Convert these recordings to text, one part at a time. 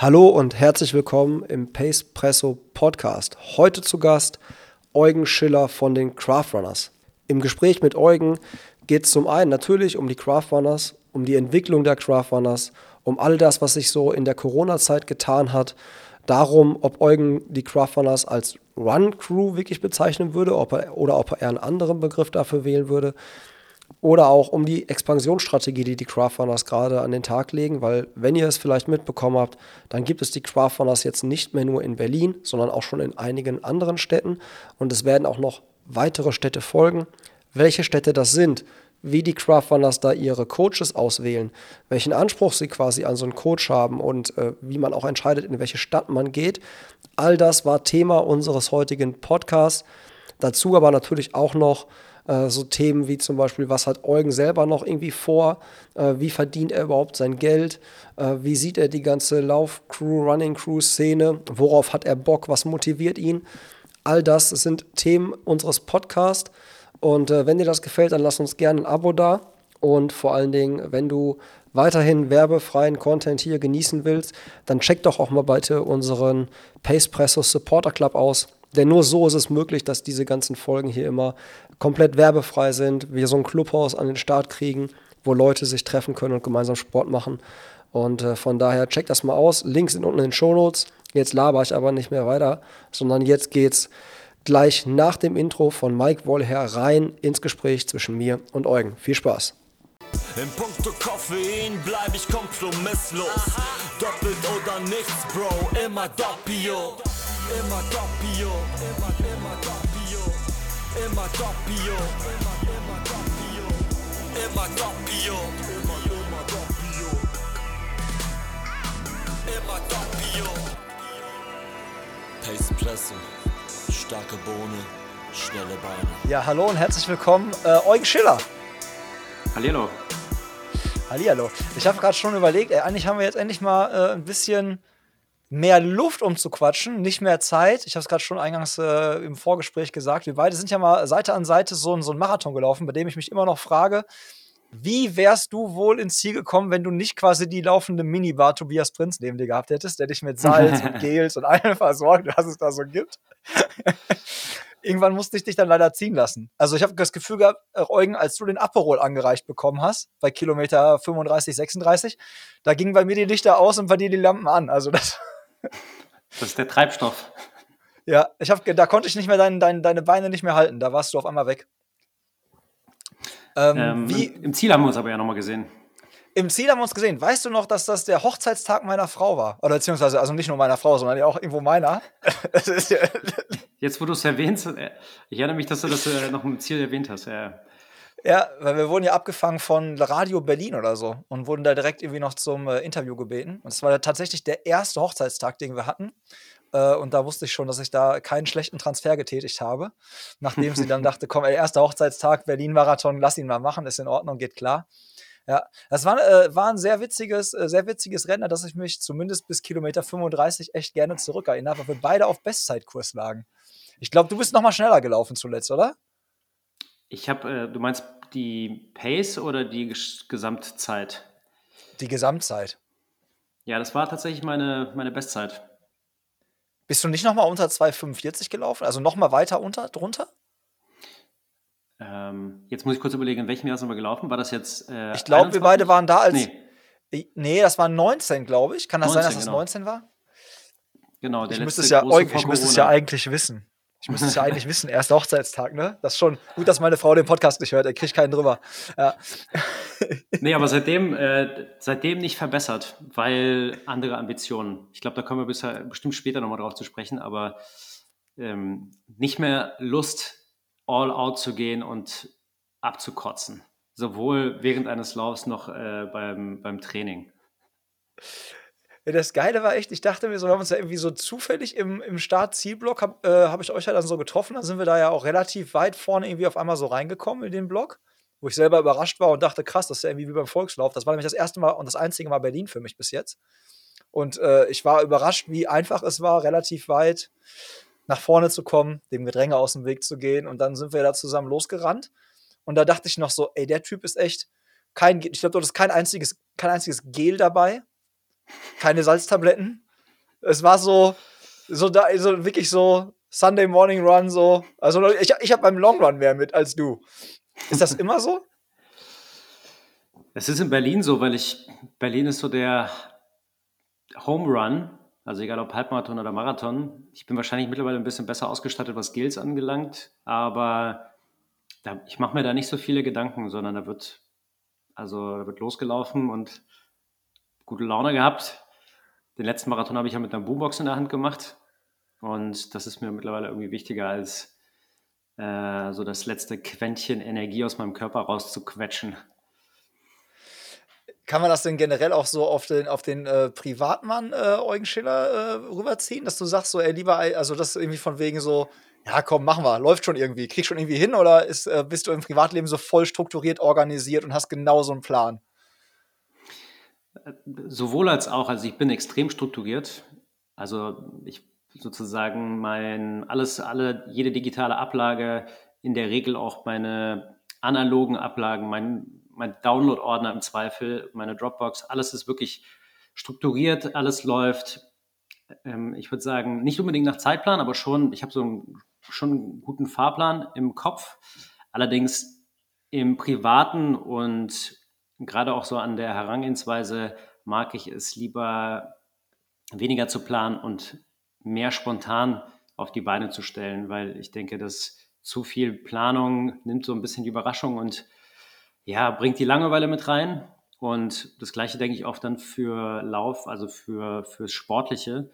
Hallo und herzlich willkommen im Pace Presso Podcast. Heute zu Gast Eugen Schiller von den Craft Runners. Im Gespräch mit Eugen geht es zum einen natürlich um die Craft Runners, um die Entwicklung der Craft Runners, um all das, was sich so in der Corona-Zeit getan hat, darum, ob Eugen die Craft Runners als Run Crew wirklich bezeichnen würde ob er, oder ob er einen anderen Begriff dafür wählen würde. Oder auch um die Expansionsstrategie, die die Craftrunners gerade an den Tag legen, weil wenn ihr es vielleicht mitbekommen habt, dann gibt es die Craftrunners jetzt nicht mehr nur in Berlin, sondern auch schon in einigen anderen Städten und es werden auch noch weitere Städte folgen. Welche Städte das sind, wie die Craftrunners da ihre Coaches auswählen, welchen Anspruch sie quasi an so einen Coach haben und äh, wie man auch entscheidet, in welche Stadt man geht. All das war Thema unseres heutigen Podcasts. Dazu aber natürlich auch noch äh, so Themen wie zum Beispiel, was hat Eugen selber noch irgendwie vor? Äh, wie verdient er überhaupt sein Geld? Äh, wie sieht er die ganze Lauf-Crew, Running-Crew-Szene? Worauf hat er Bock? Was motiviert ihn? All das sind Themen unseres Podcasts. Und äh, wenn dir das gefällt, dann lass uns gerne ein Abo da. Und vor allen Dingen, wenn du weiterhin werbefreien Content hier genießen willst, dann check doch auch mal bitte unseren Pace Pressos Supporter Club aus. Denn nur so ist es möglich, dass diese ganzen Folgen hier immer komplett werbefrei sind, wir so ein Clubhaus an den Start kriegen, wo Leute sich treffen können und gemeinsam Sport machen. Und äh, von daher checkt das mal aus. Links sind unten in den Show Notes. Jetzt laber ich aber nicht mehr weiter, sondern jetzt geht's gleich nach dem Intro von Mike Wollher rein ins Gespräch zwischen mir und Eugen. Viel Spaß. In puncto Koffein bleib ich kompromisslos. Doppelt oder nichts, Bro, immer doppio. Immer doppio, immer, immer doppio. Immer doppio, immer, immer doppio. Immer doppio, immer, immer doppio. Immer doppio. Pace Presse, starke Bohne, schnelle Beine. Ja, hallo und herzlich willkommen, äh, Eugen Schiller. Hallihallo. Hallihallo. Ich habe gerade schon überlegt, ey, eigentlich haben wir jetzt endlich mal äh, ein bisschen mehr Luft, um zu quatschen, nicht mehr Zeit. Ich habe es gerade schon eingangs äh, im Vorgespräch gesagt. Wir beide sind ja mal Seite an Seite so, so ein Marathon gelaufen, bei dem ich mich immer noch frage, wie wärst du wohl ins Ziel gekommen, wenn du nicht quasi die laufende Minibar Tobias Prinz neben dir gehabt hättest, der dich mit Salz und Gels und allem versorgt, was es da so gibt? Irgendwann musste ich dich dann leider ziehen lassen. Also ich habe das Gefühl gehabt, äh, Eugen, als du den Aperol angereicht bekommen hast, bei Kilometer 35, 36, da gingen bei mir die Lichter aus und bei dir die Lampen an. Also das das ist der Treibstoff. Ja, ich hab, da konnte ich nicht mehr dein, dein, deine Beine nicht mehr halten. Da warst du auf einmal weg. Ähm, ähm, wie, Im Ziel haben wir uns aber ja nochmal gesehen. Im Ziel haben wir uns gesehen. Weißt du noch, dass das der Hochzeitstag meiner Frau war? Oder beziehungsweise, also nicht nur meiner Frau, sondern ja auch irgendwo meiner. Jetzt, wo du es erwähnst, äh, ich erinnere mich, dass du das äh, noch im Ziel erwähnt hast. Ja. Ja, weil wir wurden ja abgefangen von Radio Berlin oder so und wurden da direkt irgendwie noch zum äh, Interview gebeten. Und es war tatsächlich der erste Hochzeitstag, den wir hatten. Äh, und da wusste ich schon, dass ich da keinen schlechten Transfer getätigt habe. Nachdem sie dann dachte, komm, ey, erster Hochzeitstag, Berlin-Marathon, lass ihn mal machen, ist in Ordnung, geht klar. Ja, das war, äh, war ein sehr witziges, äh, sehr witziges Rennen, dass ich mich zumindest bis Kilometer 35 echt gerne zurückerinnere, weil wir beide auf Bestzeitkurs lagen. Ich glaube, du bist noch mal schneller gelaufen zuletzt, oder? Ich habe, äh, du meinst die Pace oder die Gesamtzeit? Die Gesamtzeit. Ja, das war tatsächlich meine, meine Bestzeit. Bist du nicht noch mal unter 2,45 gelaufen? Also noch mal weiter unter, drunter? Ähm, jetzt muss ich kurz überlegen, in welchem Jahr sind wir gelaufen? War das jetzt. Äh, ich glaube, wir beide waren da als. Nee, nee das war 19, glaube ich. Kann das 19, sein, dass es genau. 19 war? Genau, der ich müsste es ja, ich müsste es ja eigentlich wissen. Ich müsste es ja eigentlich wissen, erster Hochzeitstag, ne? Das ist schon gut, dass meine Frau den Podcast nicht hört, er kriegt keinen drüber. Ja. Nee, aber seitdem, äh, seitdem nicht verbessert, weil andere Ambitionen. Ich glaube, da kommen wir bisher, bestimmt später nochmal drauf zu sprechen, aber ähm, nicht mehr Lust, all out zu gehen und abzukotzen. Sowohl während eines Laufs noch äh, beim, beim Training. Das Geile war echt, ich dachte mir so, wir haben uns ja irgendwie so zufällig im, im Start-Zielblock, habe äh, hab ich euch ja dann so getroffen, dann sind wir da ja auch relativ weit vorne irgendwie auf einmal so reingekommen in den Block, wo ich selber überrascht war und dachte, krass, das ist ja irgendwie wie beim Volkslauf. Das war nämlich das erste Mal und das einzige Mal Berlin für mich bis jetzt. Und äh, ich war überrascht, wie einfach es war, relativ weit nach vorne zu kommen, dem Gedränge aus dem Weg zu gehen. Und dann sind wir da zusammen losgerannt. Und da dachte ich noch so, ey, der Typ ist echt kein, ich glaube, dort ist kein einziges, kein einziges Gel dabei keine Salztabletten. es war so, so da, so wirklich so Sunday Morning Run, so. Also ich, ich habe beim Long Run mehr mit als du. Ist das immer so? Es ist in Berlin so, weil ich, Berlin ist so der Home Run, also egal ob Halbmarathon oder Marathon. Ich bin wahrscheinlich mittlerweile ein bisschen besser ausgestattet, was Skills angelangt, aber da, ich mache mir da nicht so viele Gedanken, sondern da wird, also da wird losgelaufen und gute Laune gehabt. Den letzten Marathon habe ich ja mit einer Boombox in der Hand gemacht. Und das ist mir mittlerweile irgendwie wichtiger, als äh, so das letzte Quäntchen Energie aus meinem Körper rauszuquetschen. Kann man das denn generell auch so auf den, auf den äh, Privatmann äh, Eugen Schiller äh, rüberziehen, dass du sagst, so, ey, lieber, also das irgendwie von wegen so, ja, komm, machen wir, läuft schon irgendwie, kriegst schon irgendwie hin oder ist, äh, bist du im Privatleben so voll strukturiert organisiert und hast genau so einen Plan? Sowohl als auch. Also ich bin extrem strukturiert. Also ich sozusagen mein alles, alle, jede digitale Ablage, in der Regel auch meine analogen Ablagen, mein, mein Download-Ordner im Zweifel, meine Dropbox, alles ist wirklich strukturiert, alles läuft. Ähm, ich würde sagen, nicht unbedingt nach Zeitplan, aber schon, ich habe so einen, schon einen guten Fahrplan im Kopf. Allerdings im Privaten und gerade auch so an der Herangehensweise mag ich es lieber weniger zu planen und mehr spontan auf die Beine zu stellen, weil ich denke, dass zu viel Planung nimmt so ein bisschen die Überraschung und ja, bringt die Langeweile mit rein. Und das gleiche denke ich oft dann für Lauf, also für fürs Sportliche.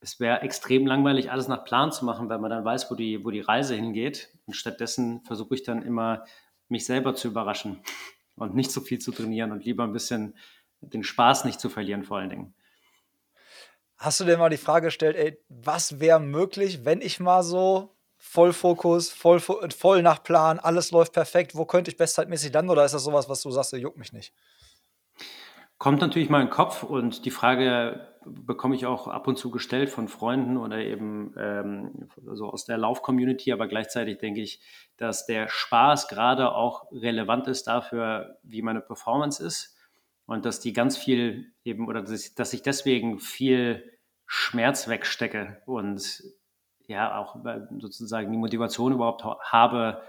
Es wäre extrem langweilig, alles nach Plan zu machen, weil man dann weiß, wo die, wo die Reise hingeht. Und stattdessen versuche ich dann immer, mich selber zu überraschen und nicht so viel zu trainieren und lieber ein bisschen den Spaß nicht zu verlieren, vor allen Dingen. Hast du dir mal die Frage gestellt, ey, was wäre möglich, wenn ich mal so voll Fokus, voll, voll nach Plan, alles läuft perfekt, wo könnte ich bestzeitmäßig landen oder ist das sowas, was du sagst, juckt mich nicht? Kommt natürlich mal in den Kopf und die Frage bekomme ich auch ab und zu gestellt von Freunden oder eben ähm, also aus der Lauf-Community, aber gleichzeitig denke ich, dass der Spaß gerade auch relevant ist dafür, wie meine Performance ist und dass die ganz viel eben oder dass ich, dass ich deswegen viel Schmerz wegstecke und ja auch sozusagen die Motivation überhaupt habe,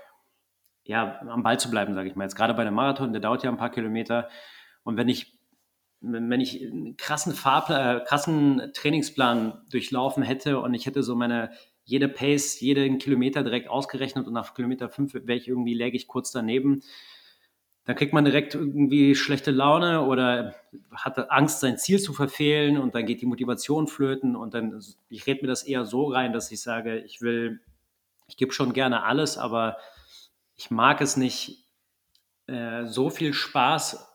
ja, am Ball zu bleiben, sage ich mal. Jetzt gerade bei einem Marathon, der dauert ja ein paar Kilometer. Und wenn ich, wenn ich einen krassen Fahrplan, äh, krassen Trainingsplan durchlaufen hätte und ich hätte so meine, jede Pace, jeden Kilometer direkt ausgerechnet und nach Kilometer fünf wäre ich irgendwie, läge ich kurz daneben, dann kriegt man direkt irgendwie schlechte Laune oder hat Angst, sein Ziel zu verfehlen und dann geht die Motivation flöten und dann, ich rede mir das eher so rein, dass ich sage, ich will, ich gebe schon gerne alles, aber ich mag es nicht, äh, so viel Spaß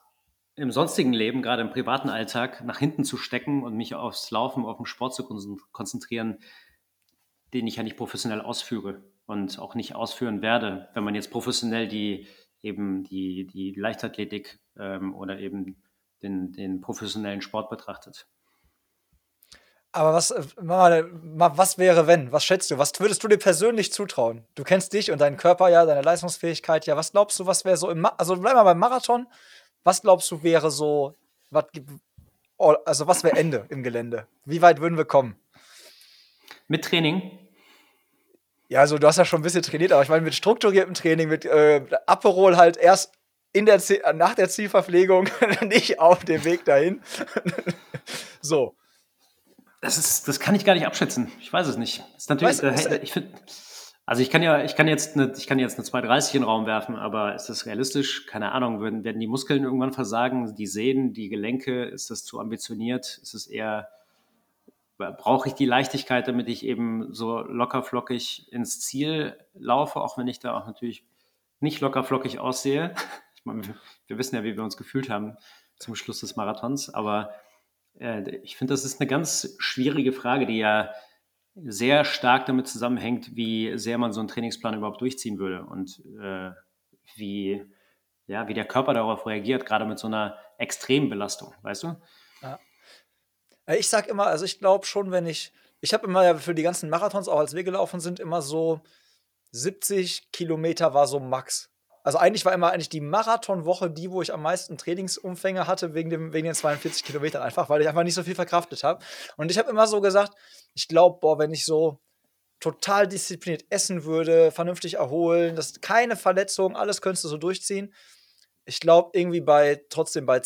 im sonstigen Leben, gerade im privaten Alltag, nach hinten zu stecken und mich aufs Laufen, auf den Sport zu konzentrieren, den ich ja nicht professionell ausführe und auch nicht ausführen werde, wenn man jetzt professionell die eben die, die Leichtathletik ähm, oder eben den, den professionellen Sport betrachtet. Aber was, äh, was wäre, wenn? Was schätzt du? Was würdest du dir persönlich zutrauen? Du kennst dich und deinen Körper ja, deine Leistungsfähigkeit ja. Was glaubst du, was wäre so im, Ma also bleib mal beim Marathon. Was glaubst du wäre so, was, also was wäre Ende im Gelände? Wie weit würden wir kommen? Mit Training? Ja, also du hast ja schon ein bisschen trainiert, aber ich meine, mit strukturiertem Training, mit äh, Aperol halt erst in der nach der Zielverpflegung, nicht auf dem Weg dahin. so. Das, ist, das kann ich gar nicht abschätzen. Ich weiß es nicht. Das ist natürlich, weißt, äh, ich find, also ich kann ja, ich kann jetzt eine, ich kann jetzt eine 230 in den Raum werfen, aber ist das realistisch? Keine Ahnung. Werden, werden die Muskeln irgendwann versagen? Die Sehnen, die Gelenke? Ist das zu ambitioniert? Ist es eher brauche ich die Leichtigkeit, damit ich eben so lockerflockig ins Ziel laufe, auch wenn ich da auch natürlich nicht lockerflockig aussehe. Ich meine, wir wissen ja, wie wir uns gefühlt haben zum Schluss des Marathons, aber äh, ich finde, das ist eine ganz schwierige Frage, die ja sehr stark damit zusammenhängt, wie sehr man so einen Trainingsplan überhaupt durchziehen würde und äh, wie, ja, wie der Körper darauf reagiert, gerade mit so einer extremen Belastung, weißt du? Ja. Äh, ich sag immer, also ich glaube schon, wenn ich, ich habe immer ja für die ganzen Marathons, auch als wir gelaufen sind, immer so 70 Kilometer war so Max. Also eigentlich war immer eigentlich die Marathonwoche die, wo ich am meisten Trainingsumfänge hatte wegen, dem, wegen den 42 Kilometern einfach, weil ich einfach nicht so viel verkraftet habe. Und ich habe immer so gesagt, ich glaube, boah, wenn ich so total diszipliniert essen würde, vernünftig erholen, das keine Verletzung, alles könntest du so durchziehen. Ich glaube, irgendwie bei trotzdem bei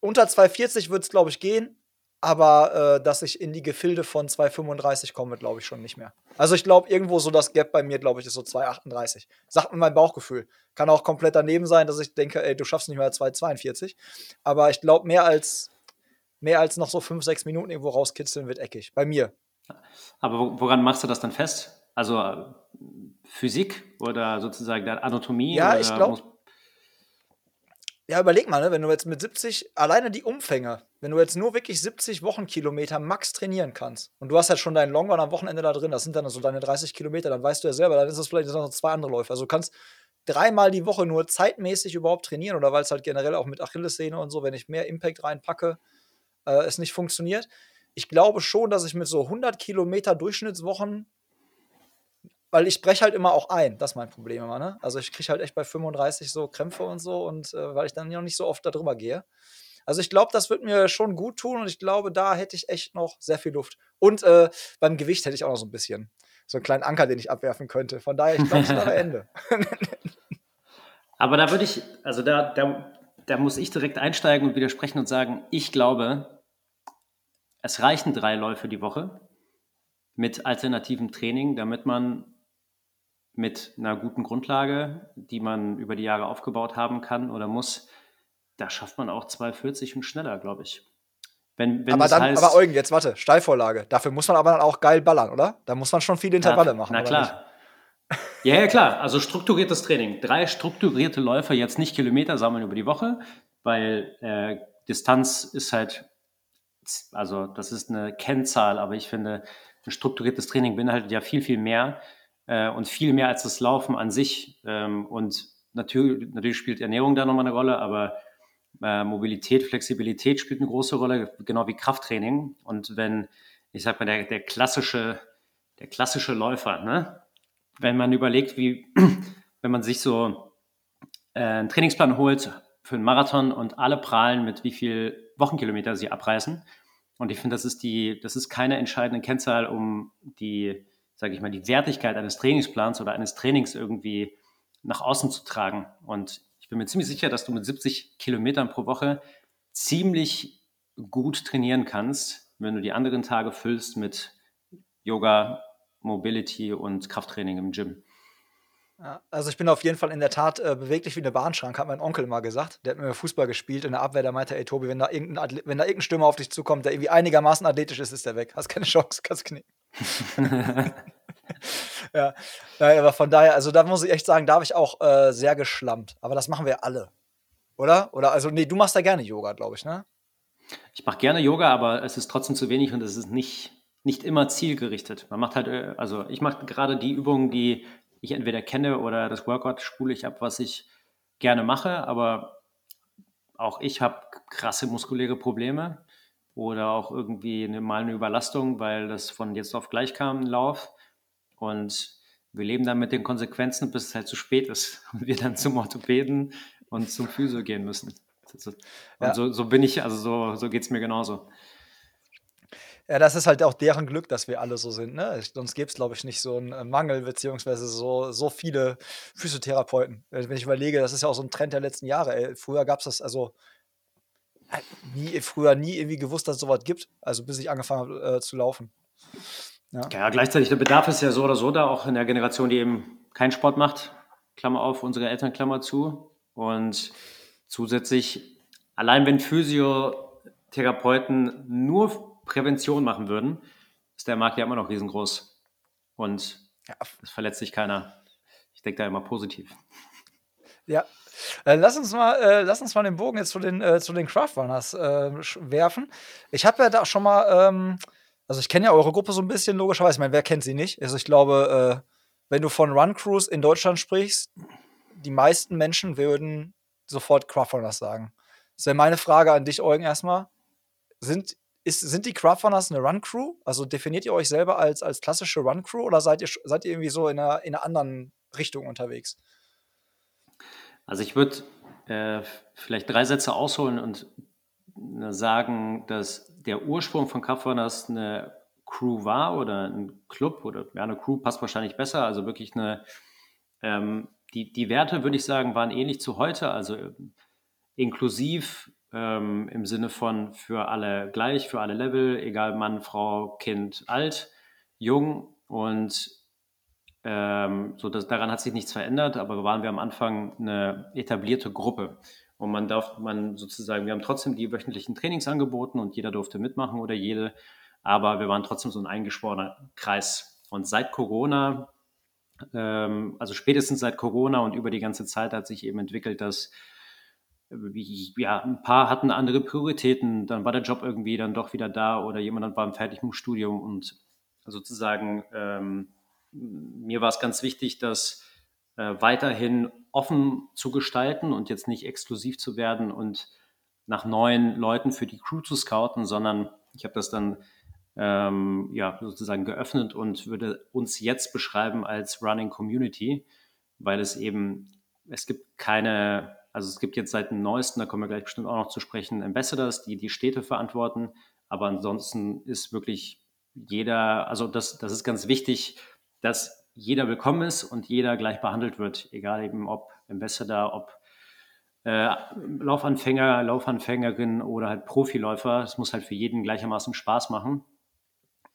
unter 240 wird es, glaube ich, gehen. Aber äh, dass ich in die Gefilde von 2,35 komme, glaube ich schon nicht mehr. Also ich glaube, irgendwo so das Gap bei mir, glaube ich, ist so 2,38. Sagt mir mein Bauchgefühl. Kann auch komplett daneben sein, dass ich denke, ey, du schaffst nicht mehr 2,42. Aber ich glaube, mehr als, mehr als noch so 5, 6 Minuten irgendwo rauskitzeln wird eckig. Bei mir. Aber woran machst du das dann fest? Also äh, Physik oder sozusagen Anatomie? Ja, ich glaube ja, überleg mal, ne, wenn du jetzt mit 70, alleine die Umfänge, wenn du jetzt nur wirklich 70 Wochenkilometer max trainieren kannst und du hast halt schon deinen Longrun am Wochenende da drin, das sind dann so deine 30 Kilometer, dann weißt du ja selber, dann ist das vielleicht noch zwei andere Läufe. Also du kannst dreimal die Woche nur zeitmäßig überhaupt trainieren oder weil es halt generell auch mit Achillessehne und so, wenn ich mehr Impact reinpacke, äh, es nicht funktioniert. Ich glaube schon, dass ich mit so 100 Kilometer Durchschnittswochen weil ich breche halt immer auch ein. Das ist mein Problem immer, ne? Also ich kriege halt echt bei 35 so Krämpfe und so und äh, weil ich dann noch nicht so oft darüber gehe. Also ich glaube, das wird mir schon gut tun und ich glaube, da hätte ich echt noch sehr viel Luft. Und äh, beim Gewicht hätte ich auch noch so ein bisschen. So einen kleinen Anker, den ich abwerfen könnte. Von daher, ich glaube, es ist am Ende. Aber da würde ich, also da, da, da muss ich direkt einsteigen und widersprechen und sagen, ich glaube, es reichen drei Läufe die Woche mit alternativem Training, damit man mit einer guten Grundlage, die man über die Jahre aufgebaut haben kann oder muss, da schafft man auch 2,40 und schneller, glaube ich. Wenn, wenn aber dann, heißt, aber Eugen, jetzt warte, Steilvorlage. Dafür muss man aber dann auch geil ballern, oder? Da muss man schon viele Intervalle na, machen. Na klar. Ja, ja, klar. Also strukturiertes Training. Drei strukturierte Läufe, jetzt nicht Kilometer sammeln über die Woche, weil äh, Distanz ist halt, also das ist eine Kennzahl, aber ich finde, ein strukturiertes Training beinhaltet ja viel, viel mehr äh, und viel mehr als das Laufen an sich. Ähm, und natürlich, natürlich spielt Ernährung da nochmal eine Rolle, aber äh, Mobilität, Flexibilität spielt eine große Rolle, genau wie Krafttraining. Und wenn, ich sag mal, der, der klassische, der klassische Läufer, ne? wenn man überlegt, wie, wenn man sich so äh, einen Trainingsplan holt für einen Marathon und alle prahlen mit wie viel Wochenkilometer sie abreißen. Und ich finde, das ist die, das ist keine entscheidende Kennzahl, um die sage ich mal, die Wertigkeit eines Trainingsplans oder eines Trainings irgendwie nach außen zu tragen. Und ich bin mir ziemlich sicher, dass du mit 70 Kilometern pro Woche ziemlich gut trainieren kannst, wenn du die anderen Tage füllst mit Yoga, Mobility und Krafttraining im Gym. Also ich bin auf jeden Fall in der Tat äh, beweglich wie eine Bahnschrank, hat mein Onkel mal gesagt. Der hat mir Fußball gespielt in der Abwehr, der meinte, ey Tobi, wenn da irgendein, wenn da irgendein Stürmer auf dich zukommt, der irgendwie einigermaßen athletisch ist, ist der weg. Hast keine Chance, kannst knicken. ja, naja, aber von daher, also da muss ich echt sagen, da habe ich auch äh, sehr geschlampt. Aber das machen wir alle. Oder? Oder, also, nee, du machst da gerne Yoga, glaube ich, ne? Ich mache gerne Yoga, aber es ist trotzdem zu wenig und es ist nicht, nicht immer zielgerichtet. Man macht halt, äh, also ich mache gerade die Übungen, die ich entweder kenne oder das Workout spule ich ab, was ich gerne mache, aber auch ich habe krasse muskuläre Probleme oder auch irgendwie eine, mal eine Überlastung, weil das von jetzt auf gleich kam, ein Lauf. Und wir leben dann mit den Konsequenzen, bis es halt zu spät ist und wir dann zum Orthopäden und zum Physio gehen müssen. Und ja. so, so bin ich, also so, so geht es mir genauso. Ja, das ist halt auch deren Glück, dass wir alle so sind. Ne? Sonst gäbe es, glaube ich, nicht so einen äh, Mangel, beziehungsweise so, so viele Physiotherapeuten. Wenn ich überlege, das ist ja auch so ein Trend der letzten Jahre. Ey. Früher gab es das, also nie, früher nie irgendwie gewusst, dass es sowas gibt, also bis ich angefangen habe äh, zu laufen. Ja. ja, gleichzeitig der Bedarf ist ja so oder so da, auch in der Generation, die eben keinen Sport macht. Klammer auf, unsere Eltern, Klammer zu. Und zusätzlich, allein wenn Physiotherapeuten nur Prävention machen würden, ist der Markt ja immer noch riesengroß. Und ja. es verletzt sich keiner. Ich denke da immer positiv. Ja. Äh, lass, uns mal, äh, lass uns mal den Bogen jetzt zu den, äh, zu den Craftrunners äh, werfen. Ich habe ja da schon mal, ähm, also ich kenne ja eure Gruppe so ein bisschen, logischerweise. Ich meine, wer kennt sie nicht? Also ich glaube, äh, wenn du von Run Cruise in Deutschland sprichst, die meisten Menschen würden sofort Craftrunners sagen. Das wäre meine Frage an dich, Eugen, erstmal. Sind sind die Craftrunners eine Run-Crew? Also definiert ihr euch selber als, als klassische Run-Crew oder seid ihr, seid ihr irgendwie so in einer, in einer anderen Richtung unterwegs? Also ich würde äh, vielleicht drei Sätze ausholen und äh, sagen, dass der Ursprung von Kraftrunners eine Crew war oder ein Club oder ja, eine Crew passt wahrscheinlich besser, also wirklich eine, ähm, die, die Werte, würde ich sagen, waren ähnlich zu heute, also äh, inklusiv ähm, im Sinne von für alle gleich, für alle Level, egal Mann, Frau, Kind, alt, jung. Und ähm, so dass, daran hat sich nichts verändert, aber waren wir am Anfang eine etablierte Gruppe. Und man darf, man sozusagen, wir haben trotzdem die wöchentlichen Trainings angeboten und jeder durfte mitmachen oder jede, aber wir waren trotzdem so ein eingeschworener Kreis. Und seit Corona, ähm, also spätestens seit Corona und über die ganze Zeit hat sich eben entwickelt, dass ja, ein paar hatten andere Prioritäten, dann war der Job irgendwie dann doch wieder da oder jemand war fertig mit dem Studium und sozusagen ähm, mir war es ganz wichtig, das äh, weiterhin offen zu gestalten und jetzt nicht exklusiv zu werden und nach neuen Leuten für die Crew zu scouten, sondern ich habe das dann ähm, ja, sozusagen geöffnet und würde uns jetzt beschreiben als Running Community, weil es eben, es gibt keine, also es gibt jetzt seit dem neuesten, da kommen wir gleich bestimmt auch noch zu sprechen, Ambassadors, die die Städte verantworten, aber ansonsten ist wirklich jeder, also das, das ist ganz wichtig, dass jeder willkommen ist und jeder gleich behandelt wird, egal eben ob Ambassador, ob äh, Laufanfänger, Laufanfängerin oder halt Profiläufer. Es muss halt für jeden gleichermaßen Spaß machen.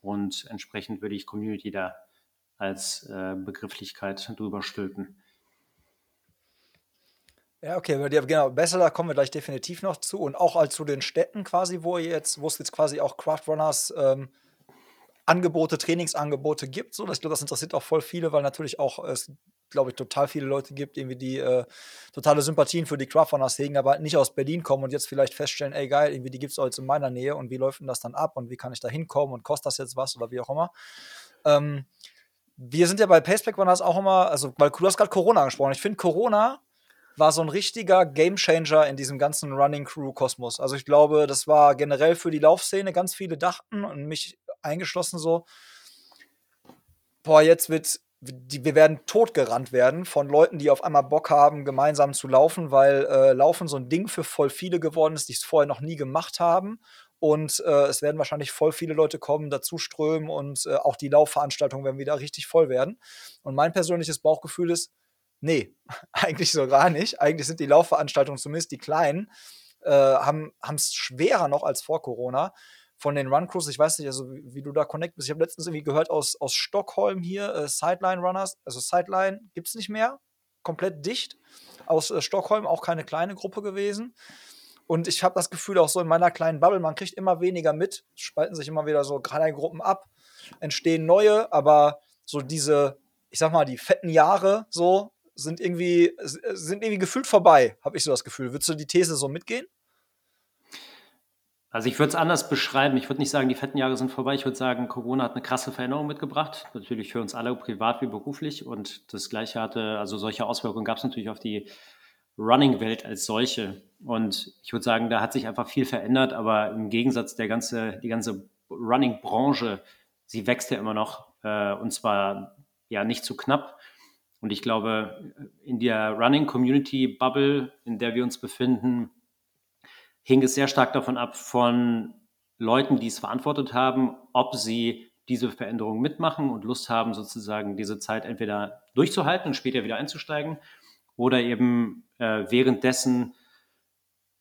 Und entsprechend würde ich Community da als äh, Begrifflichkeit drüber stülpen. Ja, okay, genau, besser, da kommen wir gleich definitiv noch zu. Und auch zu den Städten quasi, wo ihr jetzt, wo es jetzt quasi auch Craftrunners ähm, Angebote, Trainingsangebote gibt. So, ich glaube, das interessiert auch voll viele, weil natürlich auch es, glaube ich, total viele Leute gibt, irgendwie die äh, totale Sympathien für die Craftrunners hegen, aber nicht aus Berlin kommen und jetzt vielleicht feststellen, ey geil, irgendwie die gibt es jetzt in meiner Nähe und wie läuft denn das dann ab und wie kann ich da hinkommen und kostet das jetzt was oder wie auch immer. Ähm, wir sind ja bei Paceback Runners auch immer, also weil du hast gerade Corona angesprochen. Ich finde Corona war so ein richtiger Gamechanger in diesem ganzen Running Crew Kosmos. Also ich glaube, das war generell für die Laufszene ganz viele dachten und mich eingeschlossen so, boah, jetzt wird, wir werden totgerannt werden von Leuten, die auf einmal Bock haben, gemeinsam zu laufen, weil äh, Laufen so ein Ding für voll viele geworden ist, die es vorher noch nie gemacht haben. Und äh, es werden wahrscheinlich voll viele Leute kommen, dazu strömen und äh, auch die Laufveranstaltungen werden wieder richtig voll werden. Und mein persönliches Bauchgefühl ist, nee, eigentlich so gar nicht. Eigentlich sind die Laufveranstaltungen, zumindest die kleinen, äh, haben es schwerer noch als vor Corona von den Run Crews, ich weiß nicht, also wie, wie du da connect bist. Ich habe letztens irgendwie gehört aus, aus Stockholm hier, äh, Sideline Runners, also Sideline gibt es nicht mehr, komplett dicht. Aus äh, Stockholm auch keine kleine Gruppe gewesen. Und ich habe das Gefühl, auch so in meiner kleinen Bubble, man kriegt immer weniger mit, spalten sich immer wieder so kleine Gruppen ab, entstehen neue, aber so diese, ich sag mal, die fetten Jahre so sind irgendwie, sind irgendwie gefühlt vorbei, habe ich so das Gefühl. Würdest du die These so mitgehen? Also ich würde es anders beschreiben. Ich würde nicht sagen, die fetten Jahre sind vorbei. Ich würde sagen, Corona hat eine krasse Veränderung mitgebracht. Natürlich für uns alle, privat wie beruflich. Und das Gleiche hatte, also solche Auswirkungen gab es natürlich auf die Running-Welt als solche. Und ich würde sagen, da hat sich einfach viel verändert. Aber im Gegensatz der ganze, die ganze Running-Branche, sie wächst ja immer noch. Äh, und zwar ja nicht zu knapp. Und ich glaube, in der Running-Community-Bubble, in der wir uns befinden, hing es sehr stark davon ab von Leuten, die es verantwortet haben, ob sie diese Veränderung mitmachen und Lust haben, sozusagen diese Zeit entweder durchzuhalten und später wieder einzusteigen oder eben äh, währenddessen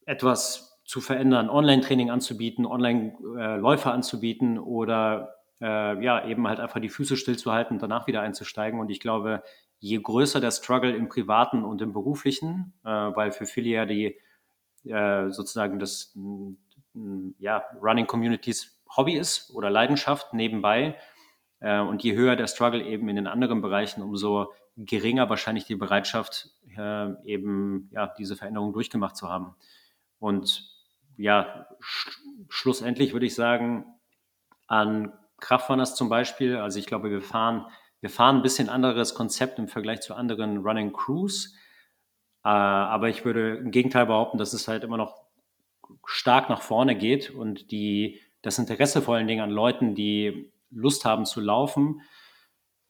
etwas zu verändern, Online-Training anzubieten, Online-Läufer äh, anzubieten oder äh, ja, eben halt einfach die Füße stillzuhalten und danach wieder einzusteigen. Und ich glaube, je größer der Struggle im Privaten und im Beruflichen, äh, weil für viele ja die äh, sozusagen das ja, Running Communities Hobby ist oder Leidenschaft nebenbei. Äh, und je höher der Struggle eben in den anderen Bereichen, umso geringer wahrscheinlich die Bereitschaft, äh, eben ja, diese Veränderung durchgemacht zu haben. Und ja, sch schlussendlich würde ich sagen, an Kraftrunners zum Beispiel, also ich glaube, wir fahren, wir fahren ein bisschen anderes Konzept im Vergleich zu anderen Running Crews. Äh, aber ich würde im Gegenteil behaupten, dass es halt immer noch stark nach vorne geht und die, das Interesse vor allen Dingen an Leuten, die Lust haben zu laufen,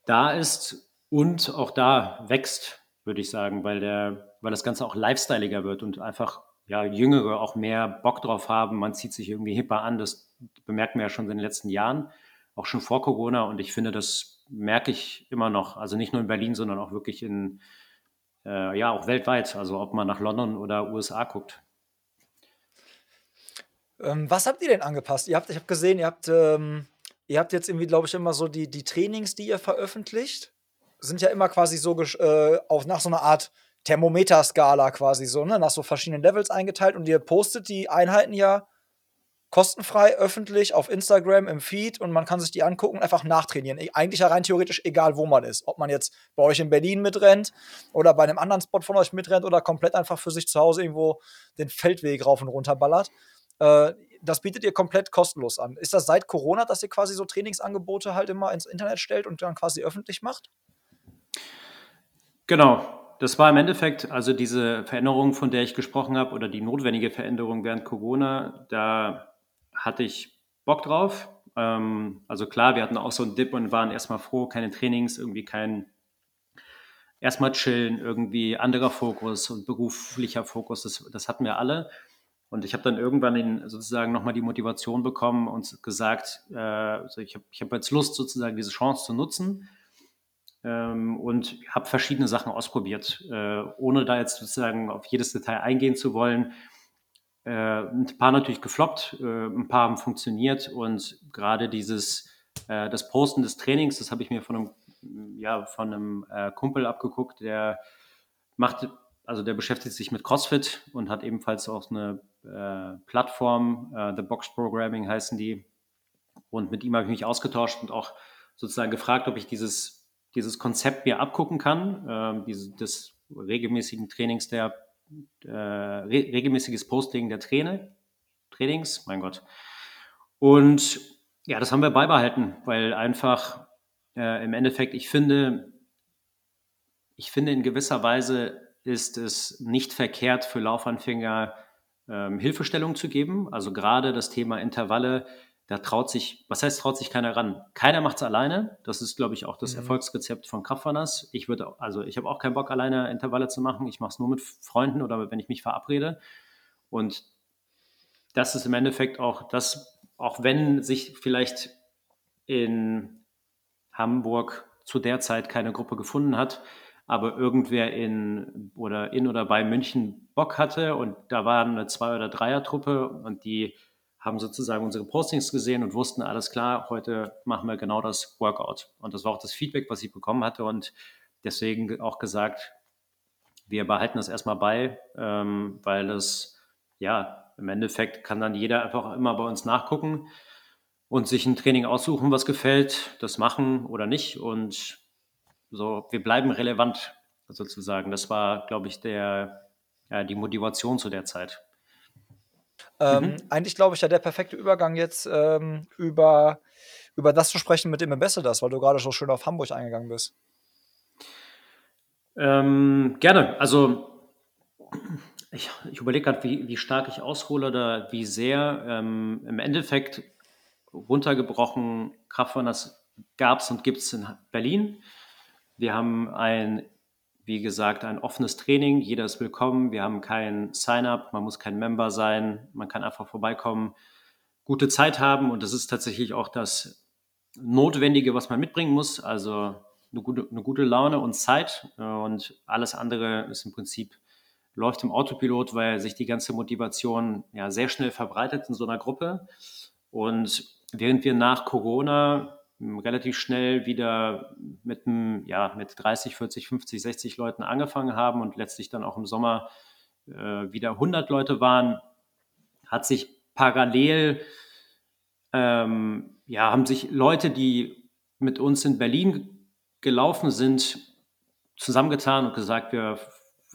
da ist und auch da wächst, würde ich sagen, weil, der, weil das Ganze auch lifestyleiger wird und einfach ja, Jüngere auch mehr Bock drauf haben. Man zieht sich irgendwie hipper an. Das bemerken wir ja schon in den letzten Jahren, auch schon vor Corona. Und ich finde, das merke ich immer noch. Also nicht nur in Berlin, sondern auch wirklich in, äh, ja, auch weltweit. Also ob man nach London oder USA guckt. Ähm, was habt ihr denn angepasst? Ihr habt, ich habe gesehen, ihr habt, ähm, ihr habt jetzt irgendwie, glaube ich, immer so die, die Trainings, die ihr veröffentlicht, sind ja immer quasi so äh, auf, nach so einer Art Thermometerskala quasi so, ne, nach so verschiedenen Levels eingeteilt und ihr postet die Einheiten ja kostenfrei öffentlich auf Instagram im Feed und man kann sich die angucken einfach nachtrainieren. E, eigentlich rein theoretisch egal, wo man ist. Ob man jetzt bei euch in Berlin mitrennt oder bei einem anderen Spot von euch mitrennt oder komplett einfach für sich zu Hause irgendwo den Feldweg rauf und runter ballert. Äh, das bietet ihr komplett kostenlos an. Ist das seit Corona, dass ihr quasi so Trainingsangebote halt immer ins Internet stellt und dann quasi öffentlich macht? Genau. Das war im Endeffekt, also diese Veränderung, von der ich gesprochen habe, oder die notwendige Veränderung während Corona, da hatte ich Bock drauf. Ähm, also klar, wir hatten auch so einen Dip und waren erstmal froh, keine Trainings, irgendwie kein erstmal chillen, irgendwie anderer Fokus und beruflicher Fokus, das, das hatten wir alle. Und ich habe dann irgendwann in, sozusagen nochmal die Motivation bekommen und gesagt, äh, also ich habe ich hab jetzt Lust, sozusagen diese Chance zu nutzen ähm, und habe verschiedene Sachen ausprobiert, äh, ohne da jetzt sozusagen auf jedes Detail eingehen zu wollen. Äh, ein paar natürlich gefloppt, äh, ein paar haben funktioniert und gerade dieses, äh, das Posten des Trainings, das habe ich mir von einem, ja, von einem äh, Kumpel abgeguckt, der macht also der beschäftigt sich mit CrossFit und hat ebenfalls auch eine äh, Plattform, äh, The Box Programming heißen die. Und mit ihm habe ich mich ausgetauscht und auch sozusagen gefragt, ob ich dieses, dieses Konzept mir abgucken kann, äh, diese, des regelmäßigen Trainings der, äh, re regelmäßiges Posting der Trainer, Trainings, mein Gott. Und ja, das haben wir beibehalten, weil einfach äh, im Endeffekt, ich finde, ich finde in gewisser Weise ist es nicht verkehrt für Laufanfänger ähm, Hilfestellung zu geben. Also gerade das Thema Intervalle, da traut sich, was heißt traut sich keiner ran? Keiner macht es alleine. Das ist, glaube ich, auch das mhm. Erfolgsrezept von Kraftrunners. Ich würde, also ich habe auch keinen Bock, alleine Intervalle zu machen. Ich mache es nur mit Freunden oder wenn ich mich verabrede. Und das ist im Endeffekt auch das, auch wenn sich vielleicht in Hamburg zu der Zeit keine Gruppe gefunden hat, aber irgendwer in oder in oder bei München Bock hatte und da war eine Zwei- oder Dreier-Truppe und die haben sozusagen unsere Postings gesehen und wussten, alles klar, heute machen wir genau das Workout. Und das war auch das Feedback, was ich bekommen hatte und deswegen auch gesagt, wir behalten das erstmal bei, ähm, weil es, ja, im Endeffekt kann dann jeder einfach immer bei uns nachgucken und sich ein Training aussuchen, was gefällt, das machen oder nicht und so, wir bleiben relevant sozusagen. Das war, glaube ich, der, ja, die Motivation zu der Zeit. Ähm, mhm. Eigentlich glaube ich ja der perfekte Übergang jetzt ähm, über, über das zu sprechen mit dem Ambassadors, weil du gerade so schön auf Hamburg eingegangen bist. Ähm, gerne. Also ich, ich überlege gerade, wie, wie stark ich aushole oder wie sehr. Ähm, Im Endeffekt runtergebrochen, Kraftrunners gab es und gibt es in Berlin. Wir haben ein, wie gesagt, ein offenes Training. Jeder ist willkommen. Wir haben kein Sign-up. Man muss kein Member sein. Man kann einfach vorbeikommen, gute Zeit haben. Und das ist tatsächlich auch das Notwendige, was man mitbringen muss. Also eine gute, eine gute Laune und Zeit. Und alles andere ist im Prinzip läuft im Autopilot, weil sich die ganze Motivation ja sehr schnell verbreitet in so einer Gruppe. Und während wir nach Corona relativ schnell wieder mit, einem, ja, mit 30, 40, 50, 60 Leuten angefangen haben und letztlich dann auch im Sommer äh, wieder 100 Leute waren, hat sich parallel, ähm, ja, haben sich Leute, die mit uns in Berlin gelaufen sind, zusammengetan und gesagt, wir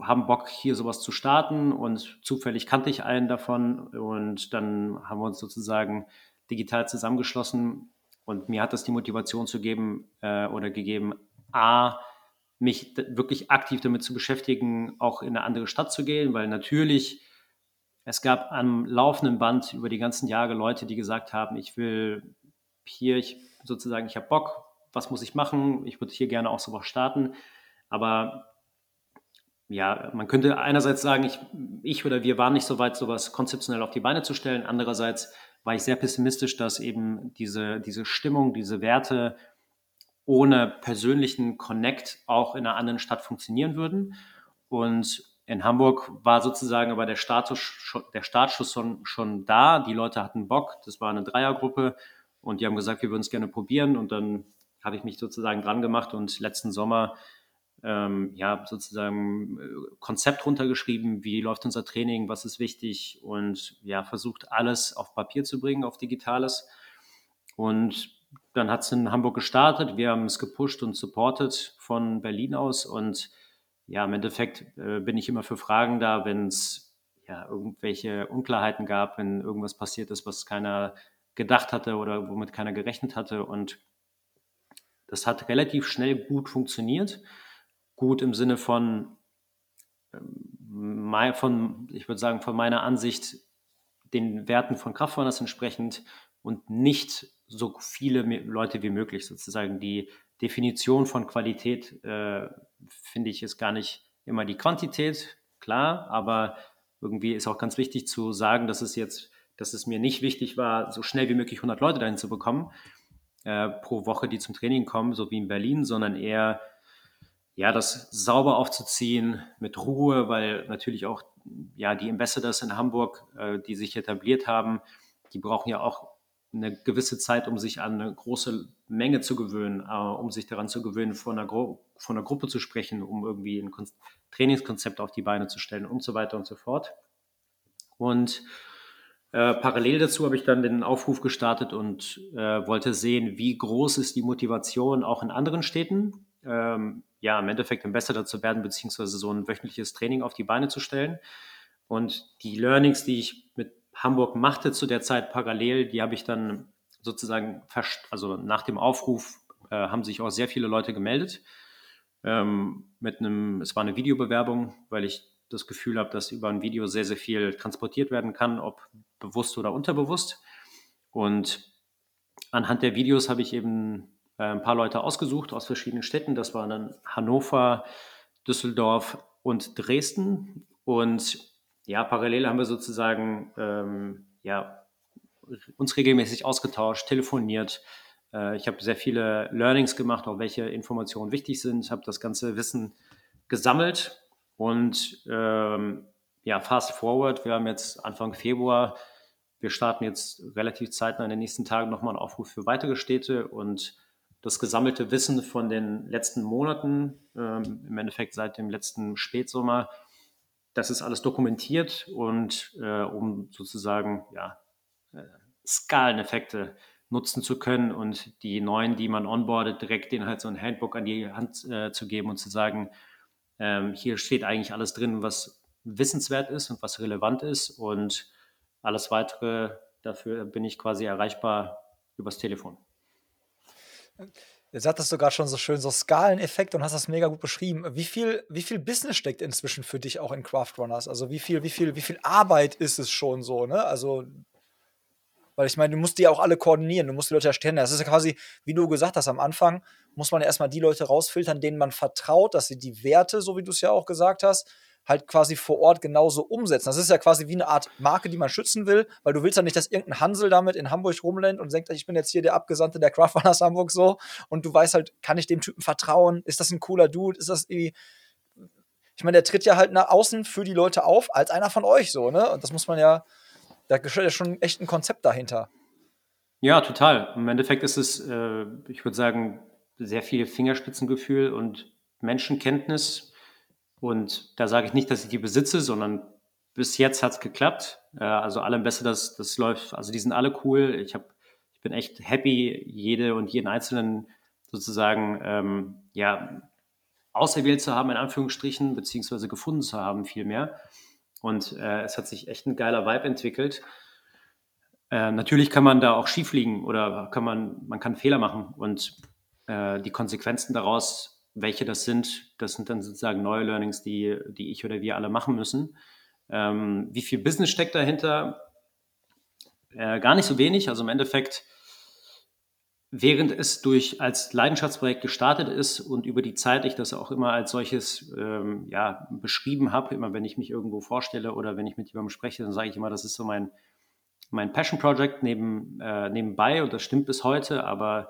haben Bock, hier sowas zu starten. Und zufällig kannte ich einen davon. Und dann haben wir uns sozusagen digital zusammengeschlossen und mir hat das die Motivation zu geben äh, oder gegeben, A, mich wirklich aktiv damit zu beschäftigen, auch in eine andere Stadt zu gehen, weil natürlich es gab am laufenden Band über die ganzen Jahre Leute, die gesagt haben, ich will hier, ich sozusagen, ich habe Bock, was muss ich machen? Ich würde hier gerne auch sowas starten. Aber ja, man könnte einerseits sagen, ich, ich oder wir waren nicht so weit, sowas konzeptionell auf die Beine zu stellen. Andererseits war ich sehr pessimistisch, dass eben diese, diese Stimmung, diese Werte ohne persönlichen Connect auch in einer anderen Stadt funktionieren würden. Und in Hamburg war sozusagen aber der, Status, der Startschuss schon, schon da. Die Leute hatten Bock. Das war eine Dreiergruppe und die haben gesagt, wir würden es gerne probieren. Und dann habe ich mich sozusagen dran gemacht und letzten Sommer ähm, ja sozusagen äh, Konzept runtergeschrieben, wie läuft unser Training, was ist wichtig und ja versucht alles auf Papier zu bringen, auf Digitales. Und dann hat es in Hamburg gestartet. Wir haben es gepusht und supported von Berlin aus und ja, im Endeffekt äh, bin ich immer für Fragen da, wenn es ja, irgendwelche Unklarheiten gab, wenn irgendwas passiert ist, was keiner gedacht hatte oder womit keiner gerechnet hatte. Und das hat relativ schnell gut funktioniert. Gut im Sinne von, ähm, von ich würde sagen, von meiner Ansicht den Werten von Kraftfonders entsprechend und nicht so viele Leute wie möglich sozusagen. Die Definition von Qualität äh, finde ich ist gar nicht immer die Quantität, klar, aber irgendwie ist auch ganz wichtig zu sagen, dass es jetzt, dass es mir nicht wichtig war, so schnell wie möglich 100 Leute dahin zu bekommen äh, pro Woche, die zum Training kommen, so wie in Berlin, sondern eher ja, das sauber aufzuziehen mit Ruhe, weil natürlich auch ja die Ambassadors in Hamburg, äh, die sich etabliert haben, die brauchen ja auch eine gewisse Zeit, um sich an eine große Menge zu gewöhnen, äh, um sich daran zu gewöhnen, von einer, von einer Gruppe zu sprechen, um irgendwie ein Kon Trainingskonzept auf die Beine zu stellen und so weiter und so fort. Und äh, parallel dazu habe ich dann den Aufruf gestartet und äh, wollte sehen, wie groß ist die Motivation auch in anderen Städten, ähm, ja, im Endeffekt Ambassador zu werden, beziehungsweise so ein wöchentliches Training auf die Beine zu stellen. Und die Learnings, die ich mit Hamburg machte zu der Zeit parallel, die habe ich dann sozusagen, also nach dem Aufruf äh, haben sich auch sehr viele Leute gemeldet. Ähm, mit einem, es war eine Videobewerbung, weil ich das Gefühl habe, dass über ein Video sehr, sehr viel transportiert werden kann, ob bewusst oder unterbewusst. Und anhand der Videos habe ich eben ein paar Leute ausgesucht aus verschiedenen Städten. Das waren dann Hannover, Düsseldorf und Dresden. Und ja, parallel haben wir sozusagen ähm, ja, uns regelmäßig ausgetauscht, telefoniert. Äh, ich habe sehr viele Learnings gemacht, auch welche Informationen wichtig sind, habe das ganze Wissen gesammelt und ähm, ja, fast forward, wir haben jetzt Anfang Februar, wir starten jetzt relativ zeitnah in den nächsten Tagen nochmal einen Aufruf für weitere Städte und das gesammelte Wissen von den letzten Monaten, ähm, im Endeffekt seit dem letzten Spätsommer, das ist alles dokumentiert und äh, um sozusagen ja, äh, Skaleneffekte nutzen zu können und die neuen, die man onboardet, direkt denen halt so ein Handbook an die Hand äh, zu geben und zu sagen, ähm, hier steht eigentlich alles drin, was wissenswert ist und was relevant ist und alles weitere, dafür bin ich quasi erreichbar übers Telefon. Jetzt hattest du gerade schon so schön so Skaleneffekt und hast das mega gut beschrieben. Wie viel, wie viel Business steckt inzwischen für dich auch in Craft Runners? Also wie viel, wie viel, wie viel Arbeit ist es schon so, ne? Also, weil ich meine, du musst die auch alle koordinieren, du musst die Leute erstellen. Das ist ja quasi, wie du gesagt hast, am Anfang muss man ja erstmal die Leute rausfiltern, denen man vertraut, dass sie die Werte, so wie du es ja auch gesagt hast, halt quasi vor Ort genauso umsetzen. Das ist ja quasi wie eine Art Marke, die man schützen will, weil du willst ja nicht, dass irgendein Hansel damit in Hamburg rumrennt und denkt, ich bin jetzt hier der Abgesandte der Craftrunners Hamburg so und du weißt halt, kann ich dem Typen vertrauen? Ist das ein cooler Dude? Ist das irgendwie ich meine, der tritt ja halt nach außen für die Leute auf, als einer von euch so, ne? Und das muss man ja, da gehört ja schon echt ein Konzept dahinter. Ja, total. Im Endeffekt ist es, äh, ich würde sagen, sehr viel Fingerspitzengefühl und Menschenkenntnis, und da sage ich nicht, dass ich die besitze, sondern bis jetzt hat es geklappt. Äh, also alle besser, dass das läuft. Also die sind alle cool. Ich habe, ich bin echt happy, jede und jeden einzelnen sozusagen ähm, ja auserwählt zu haben in Anführungsstrichen beziehungsweise gefunden zu haben vielmehr. Und äh, es hat sich echt ein geiler Vibe entwickelt. Äh, natürlich kann man da auch schief liegen oder kann man, man kann Fehler machen und äh, die Konsequenzen daraus welche das sind, das sind dann sozusagen neue Learnings, die, die ich oder wir alle machen müssen. Ähm, wie viel Business steckt dahinter? Äh, gar nicht so wenig. Also im Endeffekt während es durch als Leidenschaftsprojekt gestartet ist und über die Zeit ich das auch immer als solches ähm, ja, beschrieben habe, immer wenn ich mich irgendwo vorstelle oder wenn ich mit jemandem spreche, dann sage ich immer, das ist so mein, mein Passion Project neben, äh, nebenbei und das stimmt bis heute, aber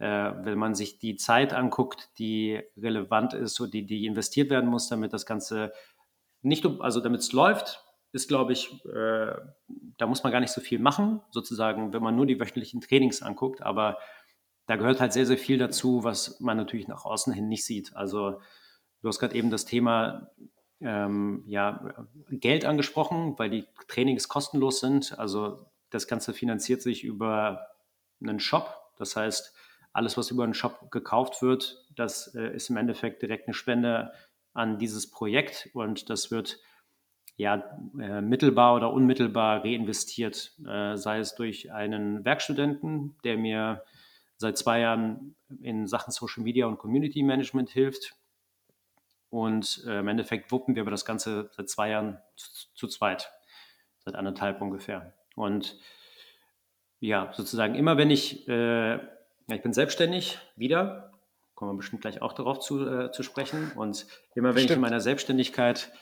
wenn man sich die Zeit anguckt, die relevant ist und die, die investiert werden muss, damit das Ganze nicht, also damit es läuft, ist, glaube ich, äh, da muss man gar nicht so viel machen, sozusagen, wenn man nur die wöchentlichen Trainings anguckt. Aber da gehört halt sehr, sehr viel dazu, was man natürlich nach außen hin nicht sieht. Also du hast gerade eben das Thema ähm, ja, Geld angesprochen, weil die Trainings kostenlos sind. Also das Ganze finanziert sich über einen Shop. Das heißt, alles, was über einen Shop gekauft wird, das äh, ist im Endeffekt direkt eine Spende an dieses Projekt und das wird ja, äh, mittelbar oder unmittelbar reinvestiert, äh, sei es durch einen Werkstudenten, der mir seit zwei Jahren in Sachen Social Media und Community Management hilft. Und im Endeffekt wuppen wir aber das Ganze seit zwei Jahren zu, zu zweit, seit anderthalb ungefähr. Und ja, sozusagen immer wenn ich, äh, ja, ich bin selbstständig, wieder, kommen wir bestimmt gleich auch darauf zu, äh, zu sprechen. Und immer wenn Stimmt. ich in meiner Selbstständigkeit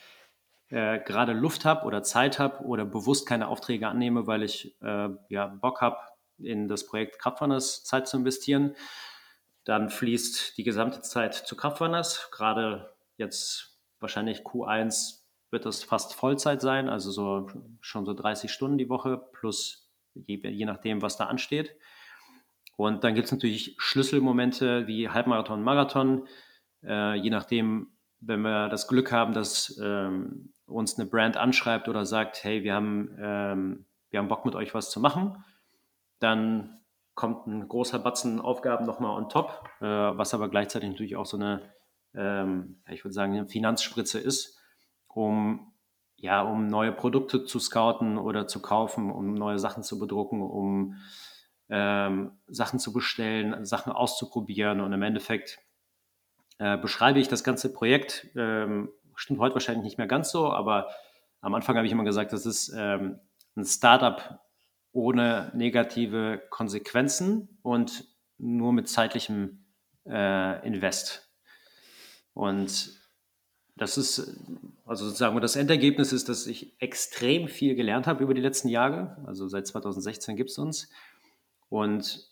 äh, gerade Luft habe oder Zeit habe oder bewusst keine Aufträge annehme, weil ich äh, ja, Bock habe, in das Projekt Kraftwanders Zeit zu investieren, dann fließt die gesamte Zeit zu Kraftwanders. Gerade jetzt wahrscheinlich Q1 wird das fast Vollzeit sein, also so schon so 30 Stunden die Woche plus je, je nachdem, was da ansteht. Und dann gibt es natürlich Schlüsselmomente wie Halbmarathon, Marathon, äh, je nachdem, wenn wir das Glück haben, dass ähm, uns eine Brand anschreibt oder sagt, hey, wir haben, ähm, wir haben Bock mit euch was zu machen, dann kommt ein großer Batzen Aufgaben nochmal on top, äh, was aber gleichzeitig natürlich auch so eine, ähm, ich würde sagen, eine Finanzspritze ist, um ja, um neue Produkte zu scouten oder zu kaufen, um neue Sachen zu bedrucken, um ähm, Sachen zu bestellen, Sachen auszuprobieren und im Endeffekt äh, beschreibe ich das ganze Projekt ähm, Stimmt heute wahrscheinlich nicht mehr ganz so, aber am Anfang habe ich immer gesagt, das ist ähm, ein Startup ohne negative Konsequenzen und nur mit zeitlichem äh, Invest. Und das ist, also sozusagen, das Endergebnis ist, dass ich extrem viel gelernt habe über die letzten Jahre. Also seit 2016 gibt es uns. Und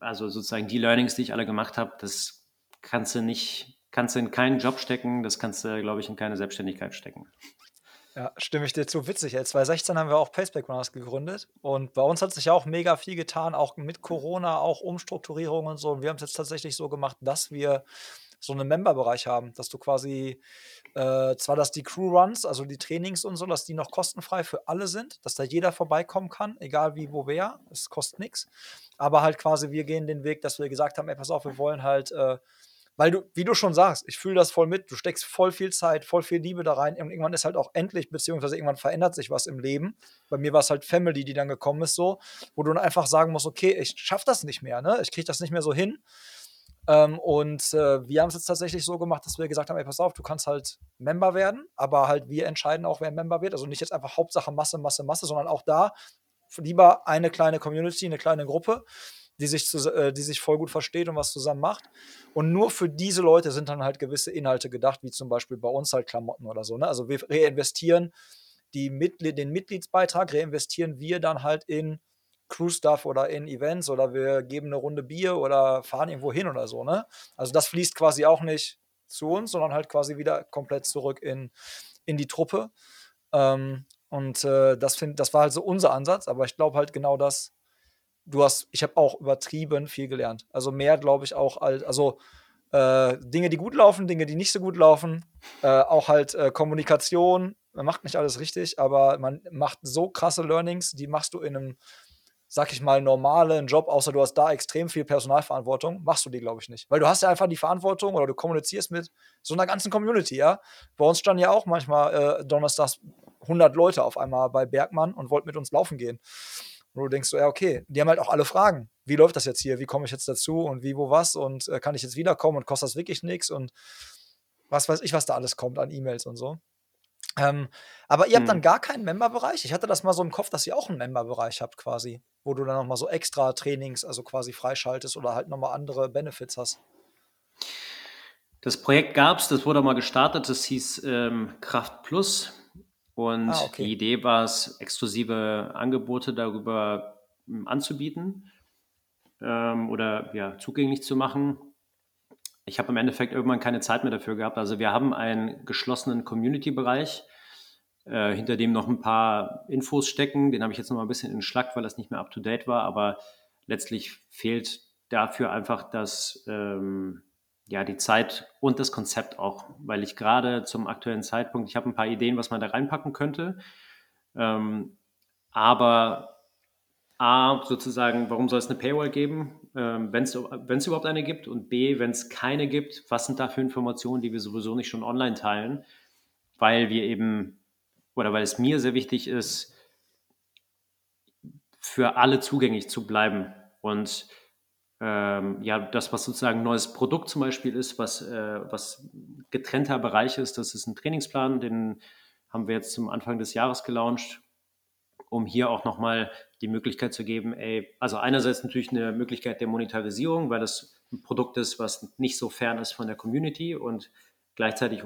also sozusagen die Learnings, die ich alle gemacht habe, das kannst du nicht kannst du in keinen Job stecken, das kannst du, glaube ich, in keine Selbstständigkeit stecken. Ja, stimme ich dir zu. Witzig, ey. 2016 haben wir auch Paceback Runners gegründet und bei uns hat sich ja auch mega viel getan, auch mit Corona, auch Umstrukturierung und so. Und wir haben es jetzt tatsächlich so gemacht, dass wir so einen Member-Bereich haben, dass du quasi äh, zwar, dass die Crew Runs, also die Trainings und so, dass die noch kostenfrei für alle sind, dass da jeder vorbeikommen kann, egal wie, wo, wer, es kostet nichts. Aber halt quasi, wir gehen den Weg, dass wir gesagt haben, ey, pass auf, wir wollen halt äh, weil du, wie du schon sagst, ich fühle das voll mit, du steckst voll viel Zeit, voll viel Liebe da rein und irgendwann ist halt auch endlich, beziehungsweise irgendwann verändert sich was im Leben. Bei mir war es halt Family, die dann gekommen ist, so, wo du dann einfach sagen musst, okay, ich schaff das nicht mehr, ne? Ich kriege das nicht mehr so hin. Ähm, und äh, wir haben es jetzt tatsächlich so gemacht, dass wir gesagt haben, ey, pass auf, du kannst halt Member werden, aber halt wir entscheiden auch, wer Member wird. Also nicht jetzt einfach Hauptsache Masse, Masse, Masse, sondern auch da lieber eine kleine Community, eine kleine Gruppe die sich, zu, äh, die sich voll gut versteht und was zusammen macht. Und nur für diese Leute sind dann halt gewisse Inhalte gedacht, wie zum Beispiel bei uns halt Klamotten oder so. Ne? Also wir reinvestieren die Mitglied, den Mitgliedsbeitrag, reinvestieren wir dann halt in Crew-Stuff oder in Events oder wir geben eine Runde Bier oder fahren irgendwo hin oder so. Ne? Also das fließt quasi auch nicht zu uns, sondern halt quasi wieder komplett zurück in, in die Truppe. Ähm, und äh, das, find, das war halt so unser Ansatz, aber ich glaube halt genau das du hast, ich habe auch übertrieben viel gelernt. Also mehr, glaube ich, auch als, also äh, Dinge, die gut laufen, Dinge, die nicht so gut laufen, äh, auch halt äh, Kommunikation. Man macht nicht alles richtig, aber man macht so krasse Learnings, die machst du in einem, sag ich mal, normalen Job, außer du hast da extrem viel Personalverantwortung, machst du die, glaube ich, nicht. Weil du hast ja einfach die Verantwortung oder du kommunizierst mit so einer ganzen Community, ja. Bei uns standen ja auch manchmal äh, donnerstags 100 Leute auf einmal bei Bergmann und wollten mit uns laufen gehen. Wo du denkst so, ja, okay, die haben halt auch alle Fragen. Wie läuft das jetzt hier? Wie komme ich jetzt dazu und wie, wo, was? Und äh, kann ich jetzt wiederkommen und kostet das wirklich nichts? Und was weiß ich, was da alles kommt an E-Mails und so. Ähm, aber ihr habt dann Mhm. gar keinen Member-Bereich? Ich hatte das mal so im Kopf, dass ihr auch einen Member-Bereich habt quasi, wo du dann noch mal so extra Trainings, also quasi freischaltest oder halt noch mal andere Benefits hast. Das Projekt gab es, das wurde mal gestartet, das hieß ähm, Kraft Plus. Und Ah, okay. die Idee war es, exklusive Angebote darüber ähm, anzubieten ähm, oder ja, zugänglich zu machen. Ich habe im Endeffekt irgendwann keine Zeit mehr dafür gehabt. Also wir haben einen geschlossenen Community-Bereich, äh, hinter dem noch ein paar Infos stecken. Den habe ich jetzt noch mal ein bisschen entschlackt, weil das nicht mehr up-to-date war. Aber letztlich fehlt dafür einfach das, ähm, ja, die Zeit und das Konzept auch, weil ich gerade zum aktuellen Zeitpunkt, ich habe ein paar Ideen, was man da reinpacken könnte. Ähm, aber A, sozusagen, warum soll es eine Paywall geben, ähm, wenn es überhaupt eine gibt? Und B, wenn es keine gibt, was sind da für Informationen, die wir sowieso nicht schon online teilen? Weil wir eben, oder weil es mir sehr wichtig ist, für alle zugänglich zu bleiben. Und ähm, ja, das, was sozusagen ein neues Produkt zum Beispiel ist, was, äh, was getrennter Bereich ist, das ist ein Trainingsplan, den haben wir jetzt zum Anfang des Jahres gelauncht, um hier auch nochmal die Möglichkeit zu geben, ey, also einerseits natürlich eine Möglichkeit der Monetarisierung, weil das ein Produkt ist, was nicht so fern ist von der Community und gleichzeitig